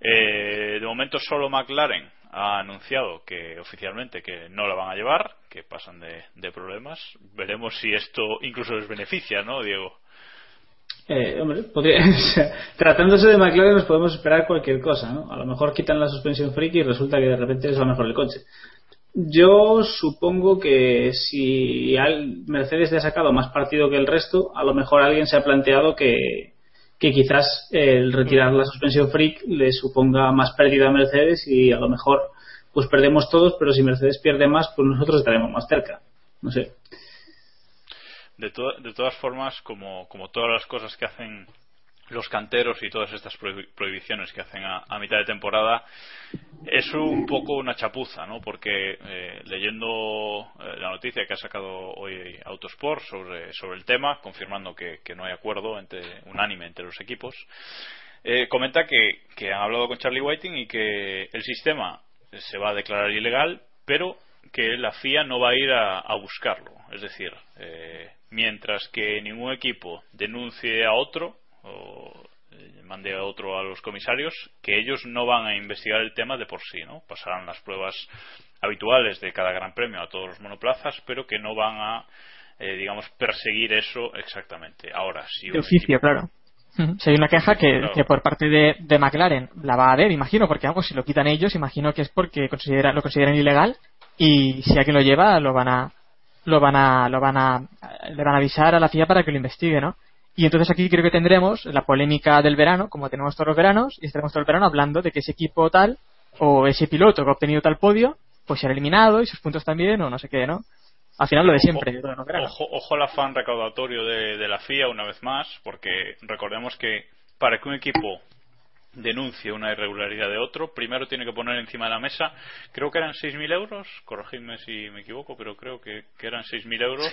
Eh, de momento solo McLaren ha anunciado que oficialmente que no la van a llevar, que pasan de, de problemas. Veremos si esto incluso les beneficia, ¿no, Diego? Eh, hombre, tratándose de McLaren nos podemos esperar cualquier cosa, ¿no? A lo mejor quitan la suspensión friki y resulta que de repente es lo mejor el coche. Yo supongo que si Mercedes le ha sacado más partido que el resto, a lo mejor alguien se ha planteado que, que quizás el retirar la suspensión freak le suponga más pérdida a Mercedes y a lo mejor pues perdemos todos, pero si Mercedes pierde más, pues nosotros estaremos más cerca. No sé. De, de todas formas, como, todas las cosas que hacen los canteros y todas estas prohibiciones que hacen a, mitad de temporada es un poco una chapuza, ¿no? Porque eh, leyendo eh, la noticia que ha sacado hoy Autosport sobre, sobre el tema, confirmando que, no hay acuerdo entre, unánime entre los equipos, eh, comenta que han hablado con Charlie Whiting y que el sistema se va a declarar ilegal, pero que la FIA no va a ir a, a buscarlo. Es decir, mientras que ningún equipo denuncie a otro, o eh, mande a otro a los comisarios que ellos no van a investigar el tema de por sí, ¿no? Pasarán las pruebas habituales de cada gran premio a todos los monoplazas, pero que no van a, eh, digamos, perseguir eso exactamente. Ahora, si. De oficio, claro. Si hay una queja que, por parte de, de, McLaren la va a haber, imagino, porque algo si lo quitan ellos, imagino que es porque considera, lo consideran ilegal y si alguien lo lleva, lo van a, lo van a, lo van a, le van a avisar a la FIA para que lo investigue, ¿no? Y entonces aquí creo que tendremos la polémica del verano, como tenemos todos los veranos, y estaremos todo el verano hablando de que ese equipo tal, o ese piloto que ha obtenido tal podio, pues será eliminado y sus puntos también, o no sé qué, ¿no? Al final lo de siempre. Ojo, ojo, al afán recaudatorio de, de, la FIA una vez más, porque recordemos que para que un equipo denuncie una irregularidad de otro, primero tiene que poner encima de la mesa, creo que eran 6.000 euros, corregidme si me equivoco, pero creo que, que eran 6.000 euros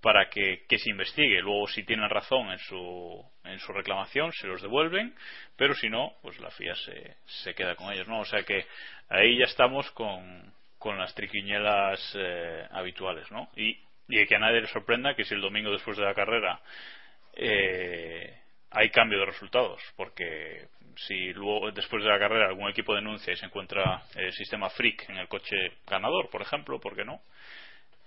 para que, se investigue. Luego, si tienen razón en su, en su reclamación, se los devuelven, pero si no, pues la FIA se, se queda con ellos, ¿no? O sea que ahí ya estamos con, con las triquiñelas eh, habituales, ¿no? Y, y que a nadie le sorprenda que si el domingo después de la carrera eh, hay cambio de resultados, porque si luego después de la carrera algún equipo denuncia y se encuentra el sistema freak en el coche ganador, por ejemplo, ¿por qué no?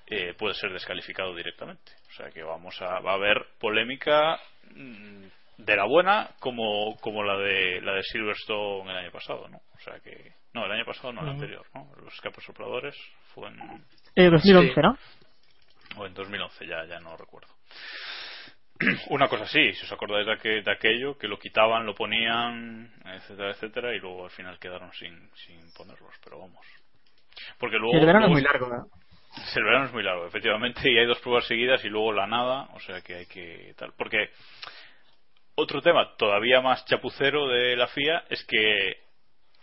Eh, puede ser descalificado directamente. O sea que vamos a, va a haber polémica mm, de la buena como, como la de la de Silverstone el año pasado, ¿no? O sea que no, el año pasado no, el anterior, ¿no? Los escapes sopladores fue en eh, 2011, ¿no? O en 2011, ya ya no recuerdo. Una cosa sí, si os acordáis de, de aquello, que lo quitaban, lo ponían, etcétera, etcétera, y luego al final quedaron sin, sin ponerlos, pero vamos. Porque luego. el verano es muy largo, ¿no? El verano es muy largo, efectivamente, y hay dos pruebas seguidas y luego la nada, o sea que hay que tal. Porque otro tema todavía más chapucero de la FIA es que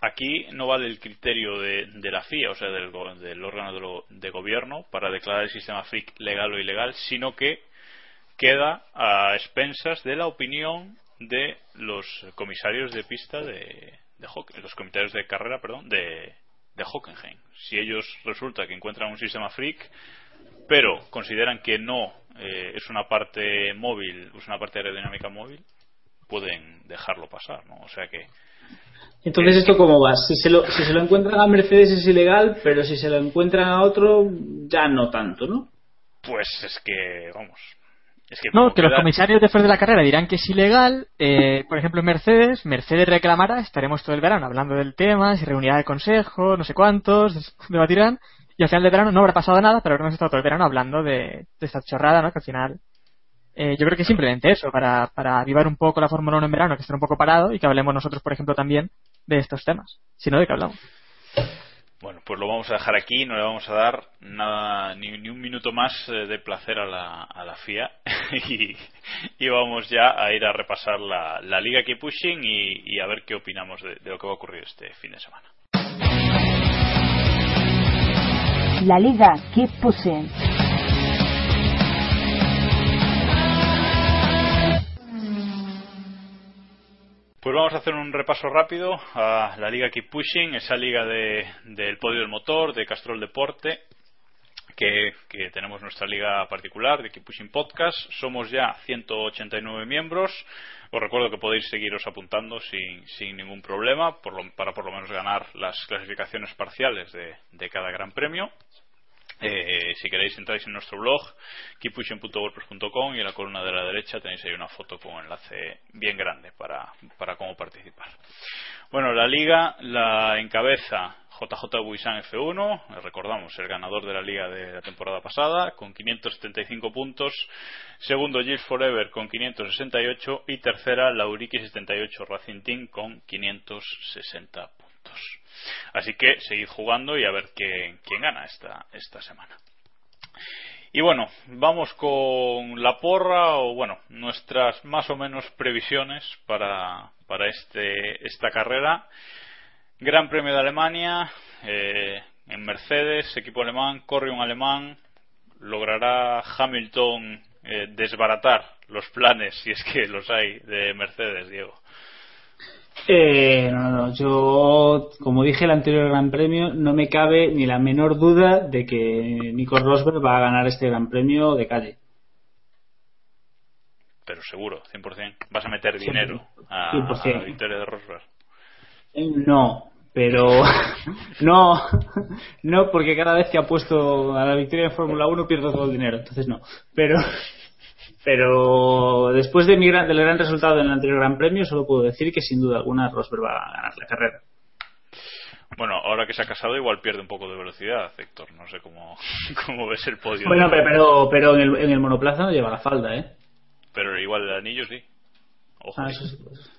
aquí no vale el criterio de, la FIA, o sea, del, del órgano de, gobierno, para declarar el sistema FIC legal o ilegal, sino que queda a expensas de la opinión de los comisarios de pista de, de los comisarios de carrera, perdón, de, de Hockenheim. Si ellos resulta que encuentran un sistema freak, pero consideran que no eh, es una parte móvil, es una parte aerodinámica móvil, pueden dejarlo pasar, ¿no? O sea que entonces, ¿esto cómo va? Si se, lo, si se lo encuentran a Mercedes es ilegal, pero si se lo encuentran a otro, ya no tanto, ¿no? Pues es que, vamos, no, que los comisarios después de la carrera dirán que es ilegal. Eh, por ejemplo, en Mercedes, Mercedes reclamará, estaremos todo el verano hablando del tema, se reunirá el consejo, no sé cuántos, debatirán. Y al final del verano no habrá pasado nada, pero habremos estado todo el verano hablando de, esta chorrada, ¿no? Que al final. Eh, yo creo que simplemente eso, para, para avivar un poco la Fórmula 1 en verano, que esté un poco parado, y que hablemos nosotros, por ejemplo, también de estos temas. Si no, ¿de qué hablamos? Bueno, pues lo vamos a dejar aquí, no le vamos a dar nada, ni, un minuto más eh, de placer a la, a la FIA y, vamos ya a ir a repasar la, la Liga Keep Pushing y, a ver qué opinamos de, de lo que va a ocurrir este fin de semana. La Liga Keep Pushing. Pues vamos a hacer un repaso rápido a la liga Keep Pushing, esa liga de, del podio del motor, de Castrol Deporte, que, tenemos nuestra liga particular de Keep Pushing Podcast. Somos ya 189 miembros. Os recuerdo que podéis seguiros apuntando sin, sin ningún problema para por lo menos ganar las clasificaciones parciales de, de cada gran premio. Eh, si queréis entráis en nuestro blog keeppushing.wordpress.com y en la columna de la derecha tenéis ahí una foto con un enlace bien grande para, para cómo participar. Bueno, la liga la encabeza JJ Buisan F1, recordamos, el ganador de la liga de la temporada pasada, con 575 puntos. Segundo, Gilles Forever con 568. Y tercera, Lauriki 78 Racing Team con 560 puntos. Así que seguid jugando y a ver quién, gana esta, esta semana. Y bueno, vamos con la porra o bueno, nuestras más o menos previsiones para, para este, esta carrera. Gran Premio de Alemania, eh, en Mercedes, equipo alemán, corre un alemán, logrará Hamilton eh, desbaratar los planes, si es que los hay, de Mercedes, Diego. Eh, no, no, yo, como dije el anterior Gran Premio, no me cabe ni la menor duda de que Nico Rosberg va a ganar este Gran Premio de calle. Pero seguro, 100%. Vas a meter dinero a, 100%. a la victoria de Rosberg. Eh, No, pero no, no, porque cada vez que apuesto a la victoria en Fórmula 1 pierdo todo el dinero, entonces no. Pero, pero después de mi gran, del gran resultado en el anterior Gran Premio, solo puedo decir que sin duda alguna Rosberg va a ganar la carrera. Bueno, ahora que se ha casado, igual pierde un poco de velocidad, Héctor. No sé cómo, cómo ves el podio. Bueno, pero, pero, pero en, el, en el monoplaza no lleva la falda, ¿eh? Pero igual el anillo sí. Ojo. Ah, eso sí, pues.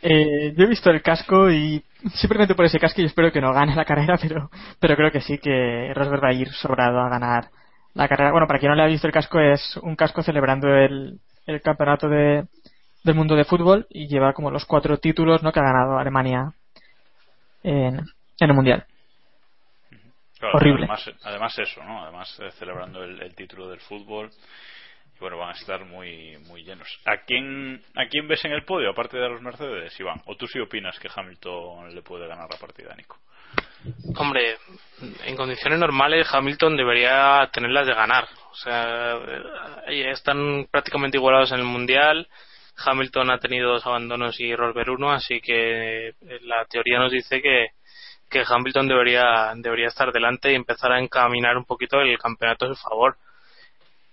Eh, yo he visto el casco y simplemente por ese casco yo espero que no gane la carrera, pero, pero creo que sí que Rosberg va a ir sobrado a ganar la carrera. Bueno, para quien no le ha visto el casco, es un casco celebrando el, el campeonato de, del mundo de fútbol y lleva como los cuatro títulos ¿no? que ha ganado Alemania en, en el mundial. Claro, horrible. Además, además eso, ¿no? Además eh, celebrando el, el título del fútbol. Bueno, van a estar muy muy llenos. ¿A quién, ¿A quién ves en el podio, aparte de los Mercedes, Iván? ¿O tú sí opinas que Hamilton le puede ganar la partida a Nico? Hombre, en condiciones normales Hamilton debería tenerlas de ganar. O sea, eh, están prácticamente igualados en el mundial. Hamilton ha tenido dos abandonos y Rosberg uno, así que eh, la teoría nos dice que, que Hamilton debería, debería estar delante y empezar a encaminar un poquito el campeonato a su favor.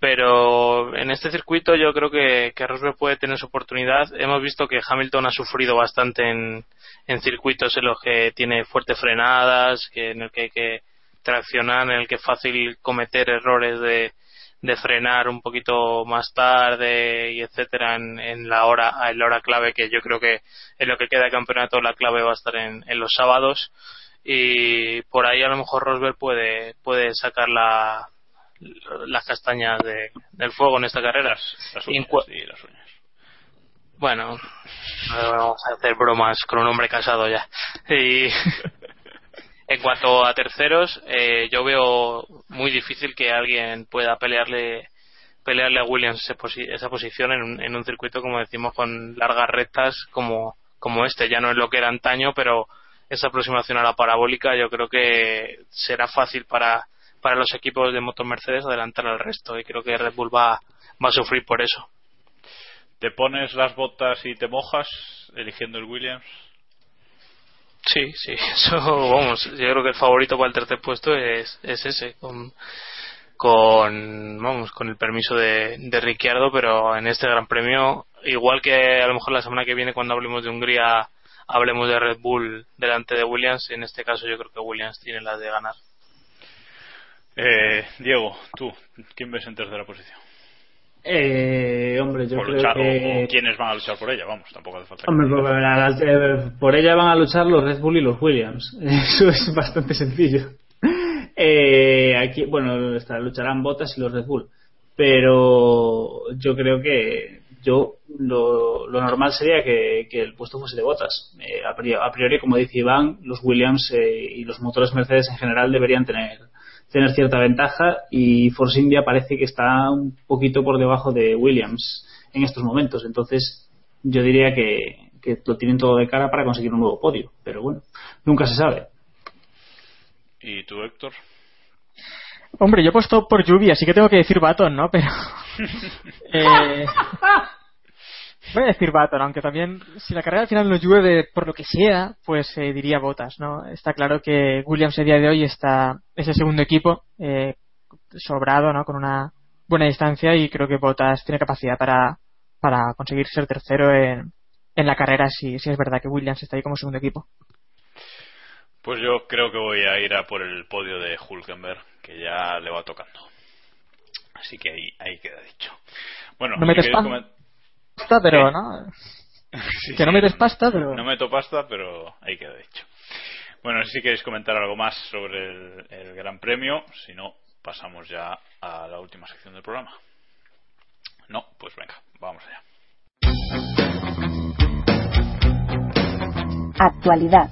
Pero en este circuito yo creo que, que Rosberg puede tener su oportunidad. Hemos visto que Hamilton ha sufrido bastante en, circuitos en los que tiene fuertes frenadas, que en el que hay que traccionar, en el que es fácil cometer errores de, de frenar un poquito más tarde y etcétera en, en la hora en la hora clave que yo creo que en lo que queda de campeonato la clave va a estar en, en los sábados y por ahí a lo mejor Rosberg puede puede sacar la, las castañas de, del fuego en esta carrera Las uñas, sí, las uñas. bueno, no vamos a hacer bromas con un hombre casado ya. Y en cuanto a terceros, eh, yo veo muy difícil que alguien pueda pelearle pelearle a Williams esa posición en un, en un circuito, como decimos, con largas rectas como, como este. Ya no es lo que era antaño, pero esa aproximación a la parabólica yo creo que será fácil para, para los equipos de motor Mercedes adelantar al resto y creo que Red Bull va, va a sufrir por eso. ¿Te pones las botas y te mojas eligiendo el Williams? Sí, sí, eso, vamos, yo creo que el favorito para el tercer puesto es, es ese, con, con, vamos, con el permiso de, de Ricciardo, pero en este Gran Premio, igual que a lo mejor la semana que viene cuando hablemos de Hungría, hablemos de Red Bull delante de Williams, en este caso yo creo que Williams tiene las de ganar. Eh, Diego, tú, ¿quién ves en tercera posición? Eh, hombre, yo Por creo luchar, que... o quiénes van a luchar por ella, vamos, tampoco hace falta. Hombre, por, la- eh, por ella van a luchar los Red Bull y los Williams. Eso es bastante sencillo. Eh, aquí, bueno, está- lucharán Bottas y los Red Bull. Pero yo creo que yo lo, lo normal sería que, que el puesto fuese de Bottas. Eh, a, priori, a priori, como dice Iván, los Williams eh, y los motores Mercedes en general deberían tener tener cierta ventaja y Force India parece que está un poquito por debajo de Williams en estos momentos. Entonces, yo diría que, que lo tienen todo de cara para conseguir un nuevo podio. Pero bueno, nunca se sabe. ¿Y tú, Héctor? Hombre, yo he puesto por lluvia, así que tengo que decir Baton, ¿no? Pero. eh, voy a decir Baton, aunque también, si la carrera al final no llueve por lo que sea, pues eh, diría Botas, ¿no? Está claro que Williams a día de hoy está, es el segundo equipo, eh, sobrado, ¿no? Con una buena distancia y creo que Botas tiene capacidad para, para conseguir ser tercero en, en la carrera si, si es verdad que Williams está ahí como segundo equipo. Pues yo creo que voy a ir a por el podio de Hulkenberg, que ya le va tocando. Así que ahí, ahí queda dicho. Bueno, no metes pasta, pero no. que no metes pasta, pero. No meto pasta, pero ahí queda dicho. Bueno, si queréis comentar algo más sobre el, el Gran Premio, si no, pasamos ya a la última sección del programa. No, pues venga, vamos allá. Actualidad.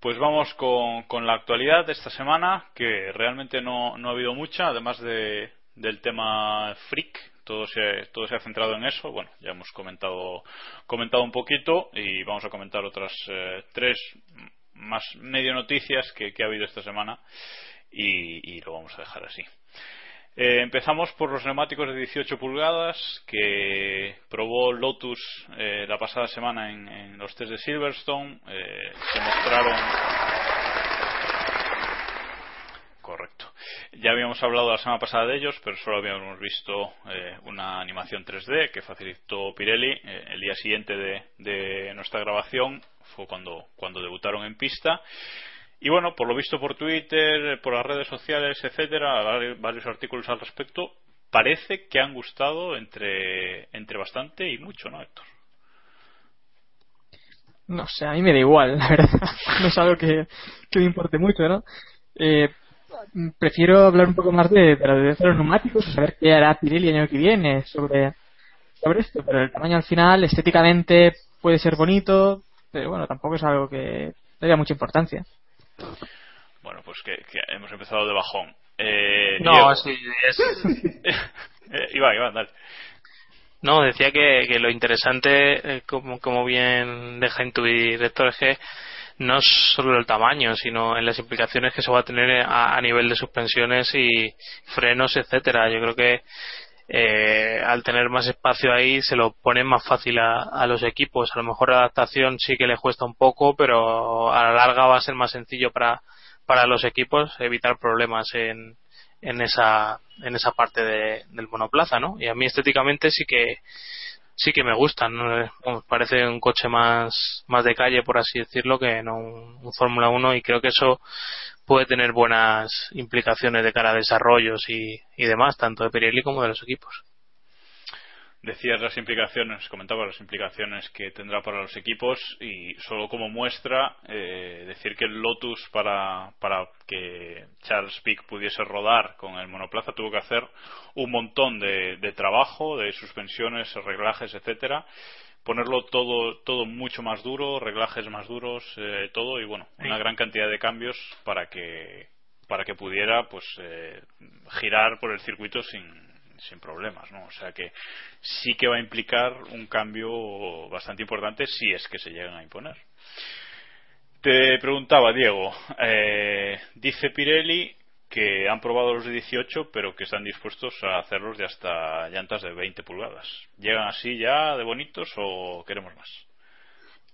Pues vamos con, con, la actualidad de esta semana, que realmente no, no ha habido mucha, además de, del tema freak, todo se, todo se ha centrado en eso. Bueno, ya hemos comentado, comentado un poquito y vamos a comentar otras eh, tres más medio noticias que, que, ha habido esta semana y, y lo vamos a dejar así. Eh, empezamos por los neumáticos de 18 pulgadas que probó Lotus eh, la pasada semana en, los test de Silverstone. Eh, se mostraron. Correcto. Ya habíamos hablado la semana pasada de ellos, pero solo habíamos visto eh, una animación 3D que facilitó Pirelli. Eh, el día siguiente de, nuestra grabación fue cuando debutaron en pista. Y bueno, por lo visto por Twitter, por las redes sociales, etcétera, varios artículos al respecto, parece que han gustado entre, entre bastante y mucho, ¿no, Héctor? No sé, a mí me da igual, la verdad. No es algo que, me importe mucho, ¿no? Eh, prefiero hablar un poco más de, de, los neumáticos, saber qué hará Pirelli el año que viene sobre, sobre esto, pero el tamaño al final, estéticamente, puede ser bonito, pero bueno, tampoco es algo que le mucha importancia. Bueno, pues que, que hemos empezado de bajón. Eh, no, Diego. sí, es... eh, Iván, Iván, dale. No, decía que, que lo interesante, eh, como, como bien deja intuir Héctor, es que no es solo el tamaño, sino en las implicaciones que se va a tener a, a nivel de suspensiones y frenos, etcétera. Yo creo que eh, al tener más espacio ahí se lo pone más fácil a, a, los equipos. A lo mejor la adaptación sí que les cuesta un poco, pero a la larga va a ser más sencillo para, para los equipos evitar problemas en, en esa en esa parte de, del monoplaza, ¿no? Y a mí estéticamente sí que sí que me gustan. ¿no? parece un coche más, más de calle, por así decirlo, que no un, un Fórmula 1 y creo que eso puede tener buenas implicaciones de cara a desarrollos y, y demás, tanto de Pirelli como de los equipos. Decías las implicaciones, comentaba las implicaciones que tendrá para los equipos y solo como muestra eh, decir que el Lotus para, para que Charles Pic pudiese rodar con el monoplaza tuvo que hacer un montón de, de trabajo, de suspensiones, reglajes, etcétera ponerlo todo todo mucho más duro, reglajes más duros, eh, todo y bueno, una gran cantidad de cambios para que para que pudiera pues eh, girar por el circuito sin sin problemas, ¿no? O sea que sí que va a implicar un cambio bastante importante si es que se llegan a imponer. Te preguntaba, Diego, eh, dice Pirelli que han probado los de 18, pero que están dispuestos a hacerlos de hasta llantas de 20 pulgadas. ¿Llegan así ya de bonitos o queremos más?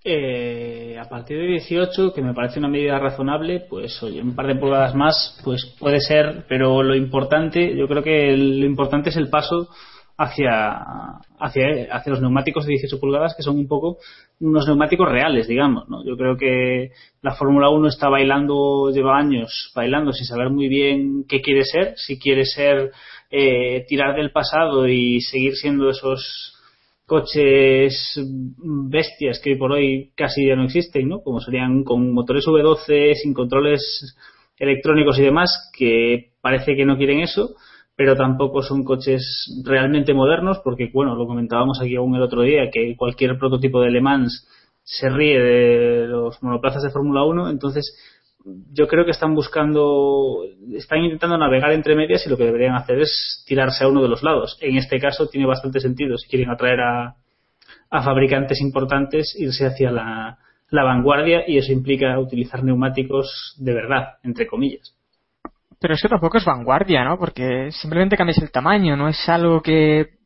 Eh, a partir de 18, que me parece una medida razonable, pues oye, un par de pulgadas más, pues puede ser, pero lo importante, yo creo que lo importante es el paso hacia, hacia, hacia los neumáticos de 18 pulgadas, que son un poco unos neumáticos reales, digamos, ¿no? Yo creo que la Fórmula 1 está bailando, lleva años bailando sin saber muy bien qué quiere ser, si quiere ser eh, tirar del pasado y seguir siendo esos coches bestias que hoy por hoy casi ya no existen, ¿no? Como serían con motores V12, sin controles electrónicos y demás, que parece que no quieren eso, pero tampoco son coches realmente modernos, porque, bueno, lo comentábamos aquí aún el otro día, que cualquier prototipo de Le Mans se ríe de los monoplazas de Fórmula 1, entonces yo creo que están buscando, están intentando navegar entre medias y lo que deberían hacer es tirarse a uno de los lados. En este caso tiene bastante sentido si quieren atraer a, fabricantes importantes, irse hacia la, la vanguardia y eso implica utilizar neumáticos de verdad, entre comillas. Pero eso tampoco es vanguardia, ¿no? Porque simplemente cambias el tamaño, no es algo que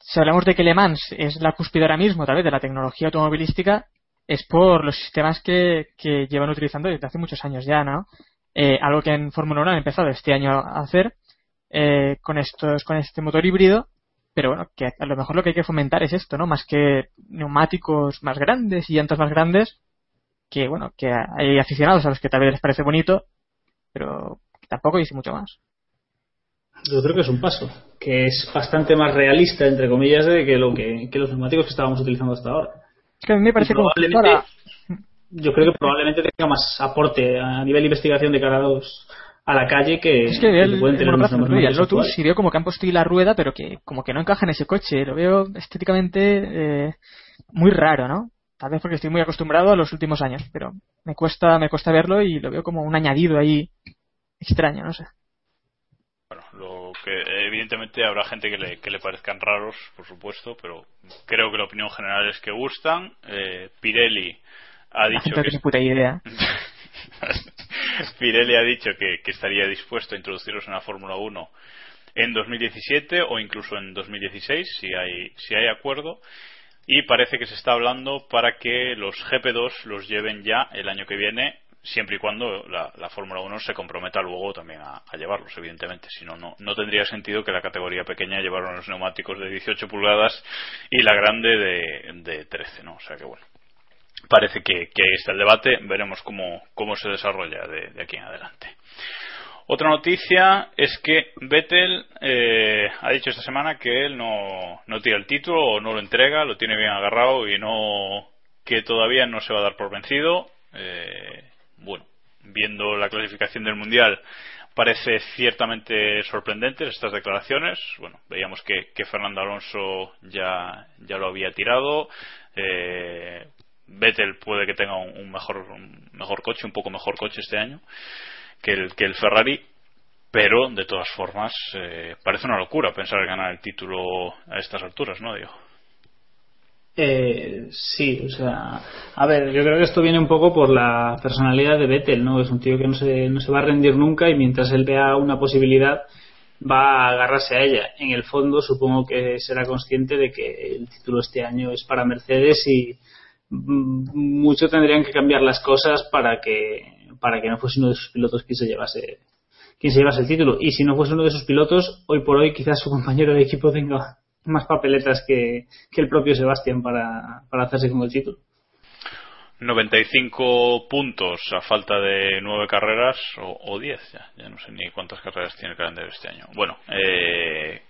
si hablamos de que Le Mans es la cúspide ahora mismo, tal vez, de la tecnología automovilística, es por los sistemas que, que llevan utilizando desde hace muchos años ya, ¿no? Eh, algo que en Fórmula 1 han empezado este año a hacer eh, con estos con este motor híbrido pero bueno, que a lo mejor lo que hay que fomentar es esto, ¿no? Más que neumáticos más grandes y llantas más grandes, que bueno, que hay aficionados a los que tal vez les parece bonito, pero tampoco dice mucho más. Yo creo que es un paso, que es bastante más realista, entre comillas, de que, lo que, los neumáticos que estábamos utilizando hasta ahora. Es que a mí me parece como Yo creo que probablemente tenga más aporte a nivel de investigación de cara a a la calle que, es que, el, pueden tener el, el Lotus veo como que han puesto la rueda pero que como que no encaja en ese coche lo veo estéticamente eh, muy raro no tal vez porque estoy muy acostumbrado a los últimos años pero me cuesta me cuesta verlo y lo veo como un añadido ahí extraño no sé. Bueno lo que evidentemente habrá gente que le, que le parezcan raros por supuesto pero creo que la opinión general es que gustan. Eh, Pirelli ha dicho que, puta idea. Pirelli ha dicho que, estaría dispuesto a introducirlos en la Fórmula 1 en 2017 o incluso en 2016 si hay, si hay acuerdo. Y parece que se está hablando para que los GP2 los lleven ya el año que viene siempre y cuando la, Fórmula 1 se comprometa luego también a, llevarlos, evidentemente. Si no, no tendría sentido que la categoría pequeña llevara unos neumáticos de 18 pulgadas y la grande de, de 13, ¿no? O sea que bueno parece que, ahí está el debate. Veremos cómo, cómo se desarrolla de, aquí en adelante. Otra noticia es que Vettel eh, ha dicho esta semana que él no, no tira el título o no lo entrega, lo tiene bien agarrado y no que todavía no se va a dar por vencido. Eh, bueno, viendo la clasificación del mundial parece ciertamente sorprendentes estas declaraciones. Bueno, veíamos que, que Fernando Alonso ya, ya lo había tirado. Eh, Vettel puede que tenga un, mejor, mejor coche, un poco mejor coche este año que el, que el Ferrari, pero de todas formas eh, parece una locura pensar en ganar el título a estas alturas, ¿no, Diego? Eh, sí, o sea, a ver, yo creo que esto viene un poco por la personalidad de Vettel, ¿no? Es un tío que no se, no se va a rendir nunca y mientras él vea una posibilidad va a agarrarse a ella. En el fondo, supongo que será consciente de que el título este año es para Mercedes y, mucho tendrían que cambiar las cosas para que para que no fuese uno de sus pilotos quien se llevase quien se llevase el título y si no fuese uno de sus pilotos hoy por hoy quizás su compañero de equipo tenga más papeletas que, el propio Sebastián para, para hacerse con el título 95 puntos a falta de 9 carreras o, 10 ya, ya no sé ni cuántas carreras tiene el calendario este año bueno eh,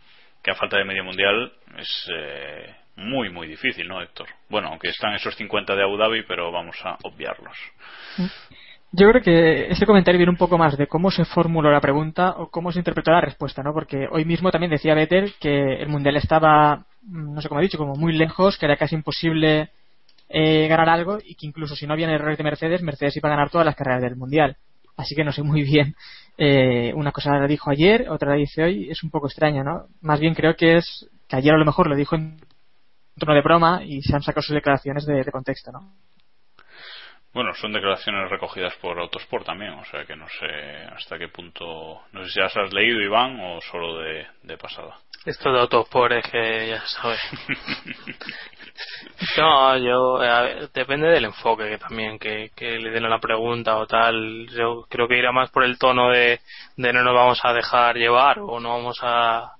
que a falta de medio mundial es eh, muy, muy difícil, ¿no, Héctor? Bueno, aunque están esos 50 de Abu Dhabi, pero vamos a obviarlos. Yo creo que ese comentario viene un poco más de cómo se formuló la pregunta o cómo se interpretó la respuesta, ¿no? Porque hoy mismo también decía Vettel que el Mundial estaba, no sé cómo he dicho, como muy lejos, que era casi imposible eh, ganar algo y que incluso si no había errores de Mercedes, Mercedes iba a ganar todas las carreras del Mundial. Así que no sé muy bien. Eh, una cosa la dijo ayer, otra la dice hoy, es un poco extraño, ¿no? Más bien creo que es que ayer a lo mejor lo dijo en tono de broma y se han sacado sus declaraciones de, contexto, ¿no? Bueno, son declaraciones recogidas por Autosport también, o sea que no sé hasta qué punto. No sé si las has leído, Iván, o solo de, de pasada. Esto de Autosport es que ya sabes. no, yo. depende del enfoque que también que, que le den a la pregunta o tal. Yo creo que irá más por el tono de, de no nos vamos a dejar llevar o no vamos a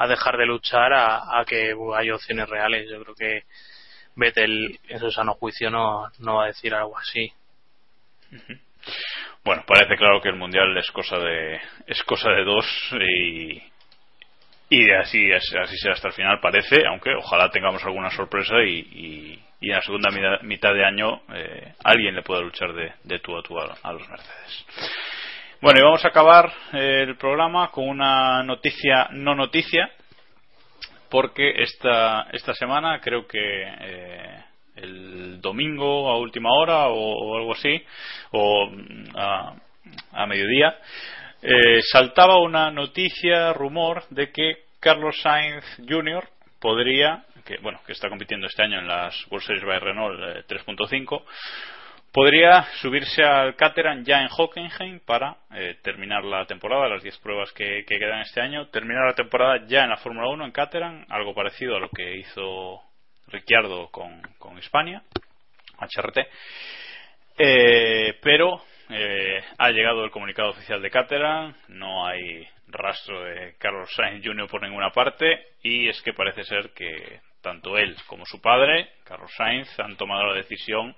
a dejar de luchar a, que haya opciones reales. Yo creo que Vettel en su sano juicio no, no va a decir algo así. Bueno, parece claro que el mundial es cosa de es cosa de dos y y así así será hasta el final parece, aunque ojalá tengamos alguna sorpresa y, y, en la segunda mitad, de año eh, alguien le pueda luchar de, de tú a tú a los Mercedes. Bueno, y vamos a acabar eh, el programa con una noticia no noticia, porque esta, esta semana creo que eh, el domingo a última hora o, algo así, o a, a mediodía, eh, saltaba una noticia, rumor, de que Carlos Sainz Jr. podría, que bueno, que está compitiendo este año en las World Series by Renault 3.5, podría subirse al Caterham ya en Hockenheim para eh, terminar la temporada, las 10 pruebas que, quedan este año, terminar la temporada ya en la Fórmula 1 en Caterham, algo parecido a lo que hizo Ricciardo con, con España, HRT, eh, pero eh, ha llegado el comunicado oficial de Caterham, no hay rastro de Carlos Sainz Jr. por ninguna parte y es que parece ser que tanto él como su padre, Carlos Sainz, han tomado la decisión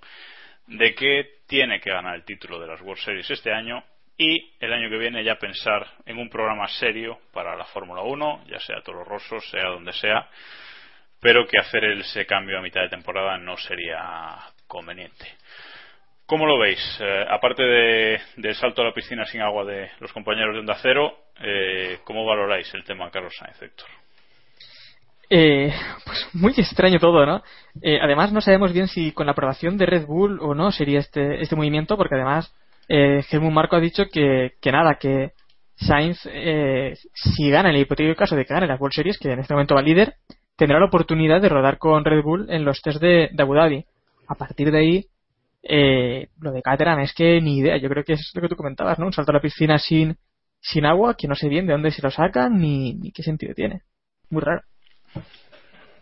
de que tiene que ganar el título de las World Series este año y el año que viene ya pensar en un programa serio para la Fórmula 1, ya sea Toro Rosso, sea donde sea, pero que hacer ese cambio a mitad de temporada no sería conveniente. ¿Cómo lo veis? Eh, aparte de, del salto a la piscina sin agua de los compañeros de Onda Cero, eh, ¿cómo valoráis el tema Carlos Sainz, Héctor? Eh, pues muy extraño todo, ¿no? Eh, además, no sabemos bien si con la aprobación de Red Bull o no sería este, este movimiento, porque además eh, Helmut Marco ha dicho que, que nada, que Sainz, eh, si gana en el hipotético caso de que gane las World Series, que en este momento va líder, tendrá la oportunidad de rodar con Red Bull en los test de, Abu Dhabi. A partir de ahí, eh, lo de Caterham es que ni idea. Yo creo que es lo que tú comentabas, ¿no? Un salto a la piscina sin, sin agua, que no sé bien de dónde se lo sacan ni, ni qué sentido tiene. Muy raro.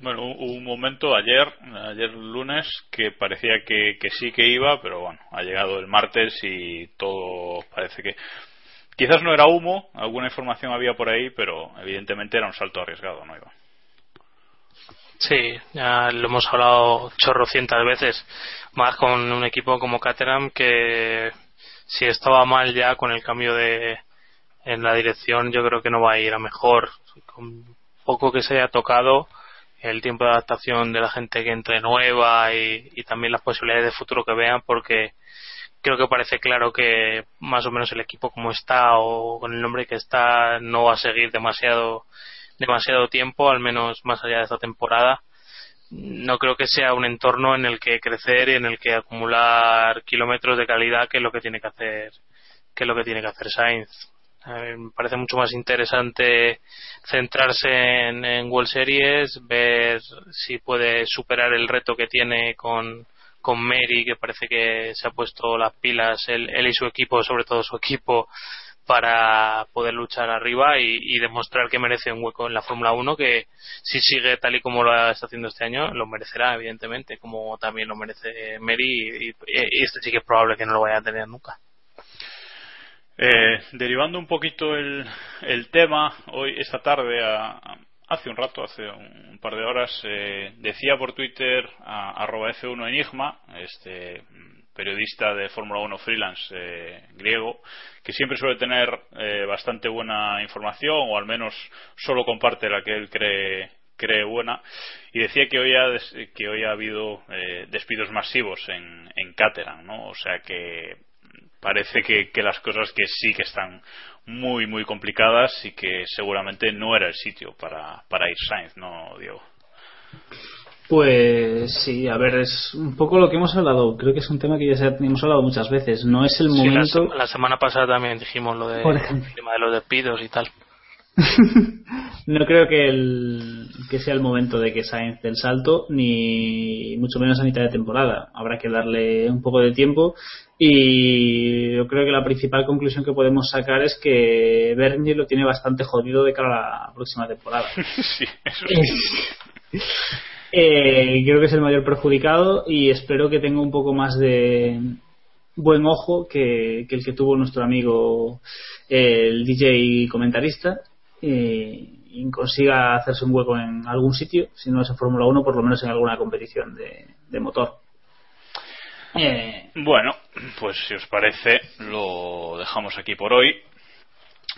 Bueno, un momento ayer, ayer lunes, que parecía que, sí que iba, pero bueno, ha llegado el martes y todo parece que. Quizás no era humo, alguna información había por ahí, pero evidentemente era un salto arriesgado, ¿no iba? Sí, ya lo hemos hablado chorrocientas veces, más con un equipo como Caterham que si estaba mal ya con el cambio de en la dirección yo creo que no va a ir a mejor. Poco que se haya tocado, el tiempo de adaptación de la gente que entre nueva y, también las posibilidades de futuro que vean porque creo que parece claro que más o menos el equipo como está o con el nombre que está no va a seguir demasiado demasiado tiempo al menos más allá de esta temporada. No creo que sea un entorno en el que crecer y en el que acumular kilómetros de calidad que es lo que tiene que hacer que es lo que tiene que hacer Sainz me parece mucho más interesante centrarse en, World Series, ver si puede superar el reto que tiene con, con Mary, que parece que se ha puesto las pilas, él, él y su equipo, sobre todo su equipo, para poder luchar arriba y, demostrar que merece un hueco en la Fórmula 1 que si sigue tal y como lo está haciendo este año lo merecerá evidentemente como también lo merece Mary y este sí que es probable que no lo vaya a tener nunca. Eh, derivando un poquito el, tema, hoy, esta tarde, hace un rato, hace un, un par de horas, eh, decía por Twitter a, arroba F1 Enigma, este periodista de Fórmula 1 freelance eh, griego, que siempre suele tener eh, bastante buena información, o al menos solo comparte la que él cree cree buena y decía que hoy ha, que hoy ha habido eh, despidos masivos en, en Caterham, ¿no? O sea que parece que, que, las cosas que sí que están muy muy complicadas y que seguramente no era el sitio para, para ir Sainz, ¿no, Diego? Pues sí, a ver, es un poco lo que hemos hablado. Creo que es un tema que ya hemos hablado muchas veces. No es el momento. Sí, la, la, semana pasada también dijimos lo de, el tema de los despidos y tal. no creo que, el, que sea el momento de que Sainz del salto, ni mucho menos a mitad de temporada. Habrá que darle un poco de tiempo y yo creo que la principal conclusión que podemos sacar es que Bernie lo tiene bastante jodido de cara a la próxima temporada. sí, eso sí. eh, creo que es el mayor perjudicado y espero que tenga un poco más de buen ojo que, que el que tuvo nuestro amigo el DJ comentarista eh, y consiga hacerse un hueco en algún sitio, si no es en Fórmula 1, por lo menos en alguna competición de, de motor. Bueno, pues si os parece, lo dejamos aquí por hoy.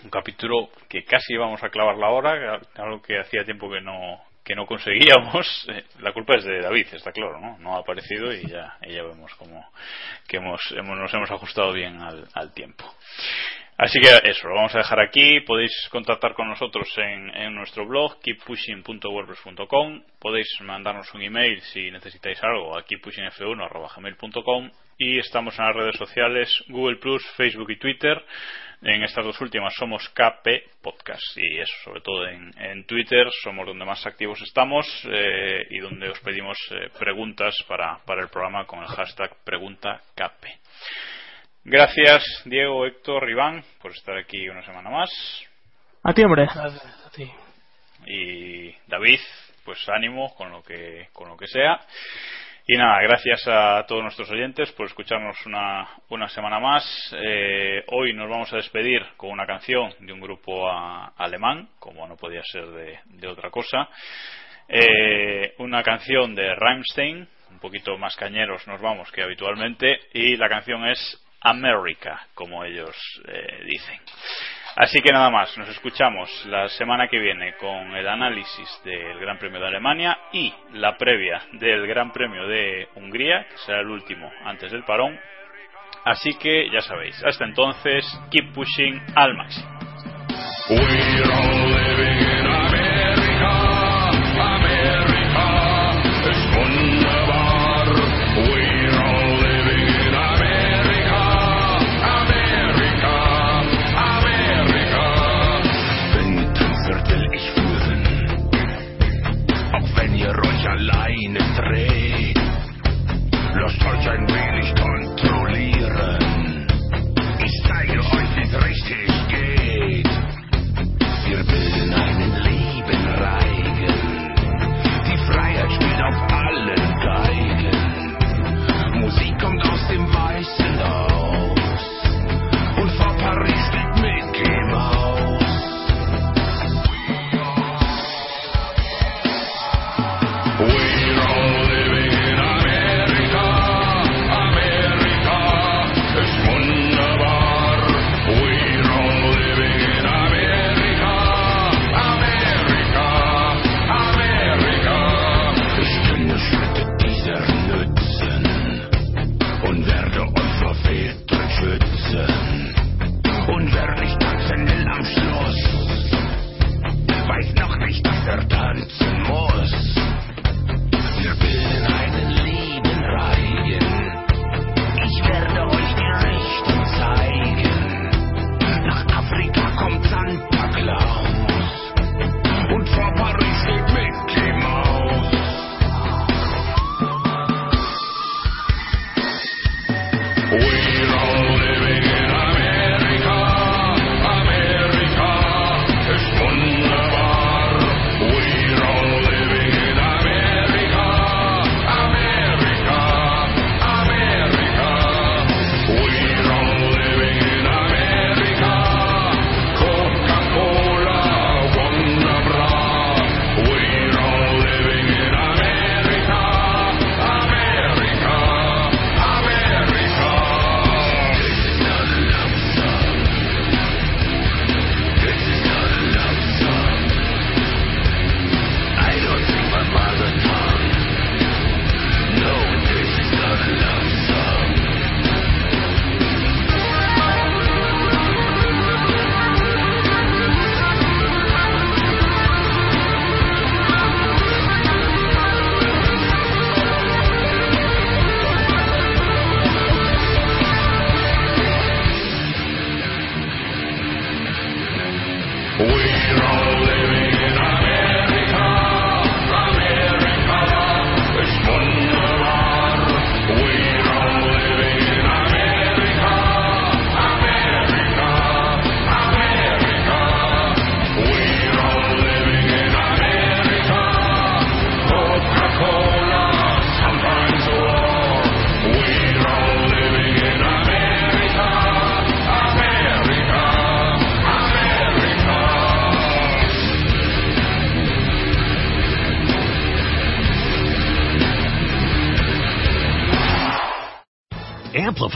Un capítulo que casi íbamos a clavar la hora, algo que hacía tiempo que no, que no conseguíamos. La culpa es de David, está claro, ¿no? No ha aparecido y ya, y ya vemos como que hemos, hemos, nos hemos ajustado bien al tiempo. Así que eso, lo vamos a dejar aquí. Podéis contactar con nosotros en, en nuestro blog, keeppushing.wordpress.com. Podéis mandarnos un email si necesitáis algo a keeppushingf1.gmail.com. Y estamos en las redes sociales Google Plus, Facebook y Twitter. En estas dos últimas somos KP Podcast. Y eso, sobre todo en, Twitter, somos donde más activos estamos eh, y donde os pedimos eh, preguntas para, para el programa con el hashtag PreguntaKP. Gracias, Diego, Héctor, Iván, por estar aquí una semana más. A ti, hombre. A ti. Y David, pues ánimo con lo que, con lo que sea. Y nada, gracias a todos nuestros oyentes por escucharnos una, una semana más. Eh, hoy nos vamos a despedir con una canción de un grupo alemán, como no podía ser de, otra cosa. Eh, una canción de Rammstein, un poquito más cañeros nos vamos que habitualmente, y la canción es America, como ellos eh, dicen. Así que nada más, nos escuchamos la semana que viene con el análisis del Gran Premio de Alemania y la previa del Gran Premio de Hungría, que será el último antes del parón. Así que ya sabéis, hasta entonces, keep pushing al máximo.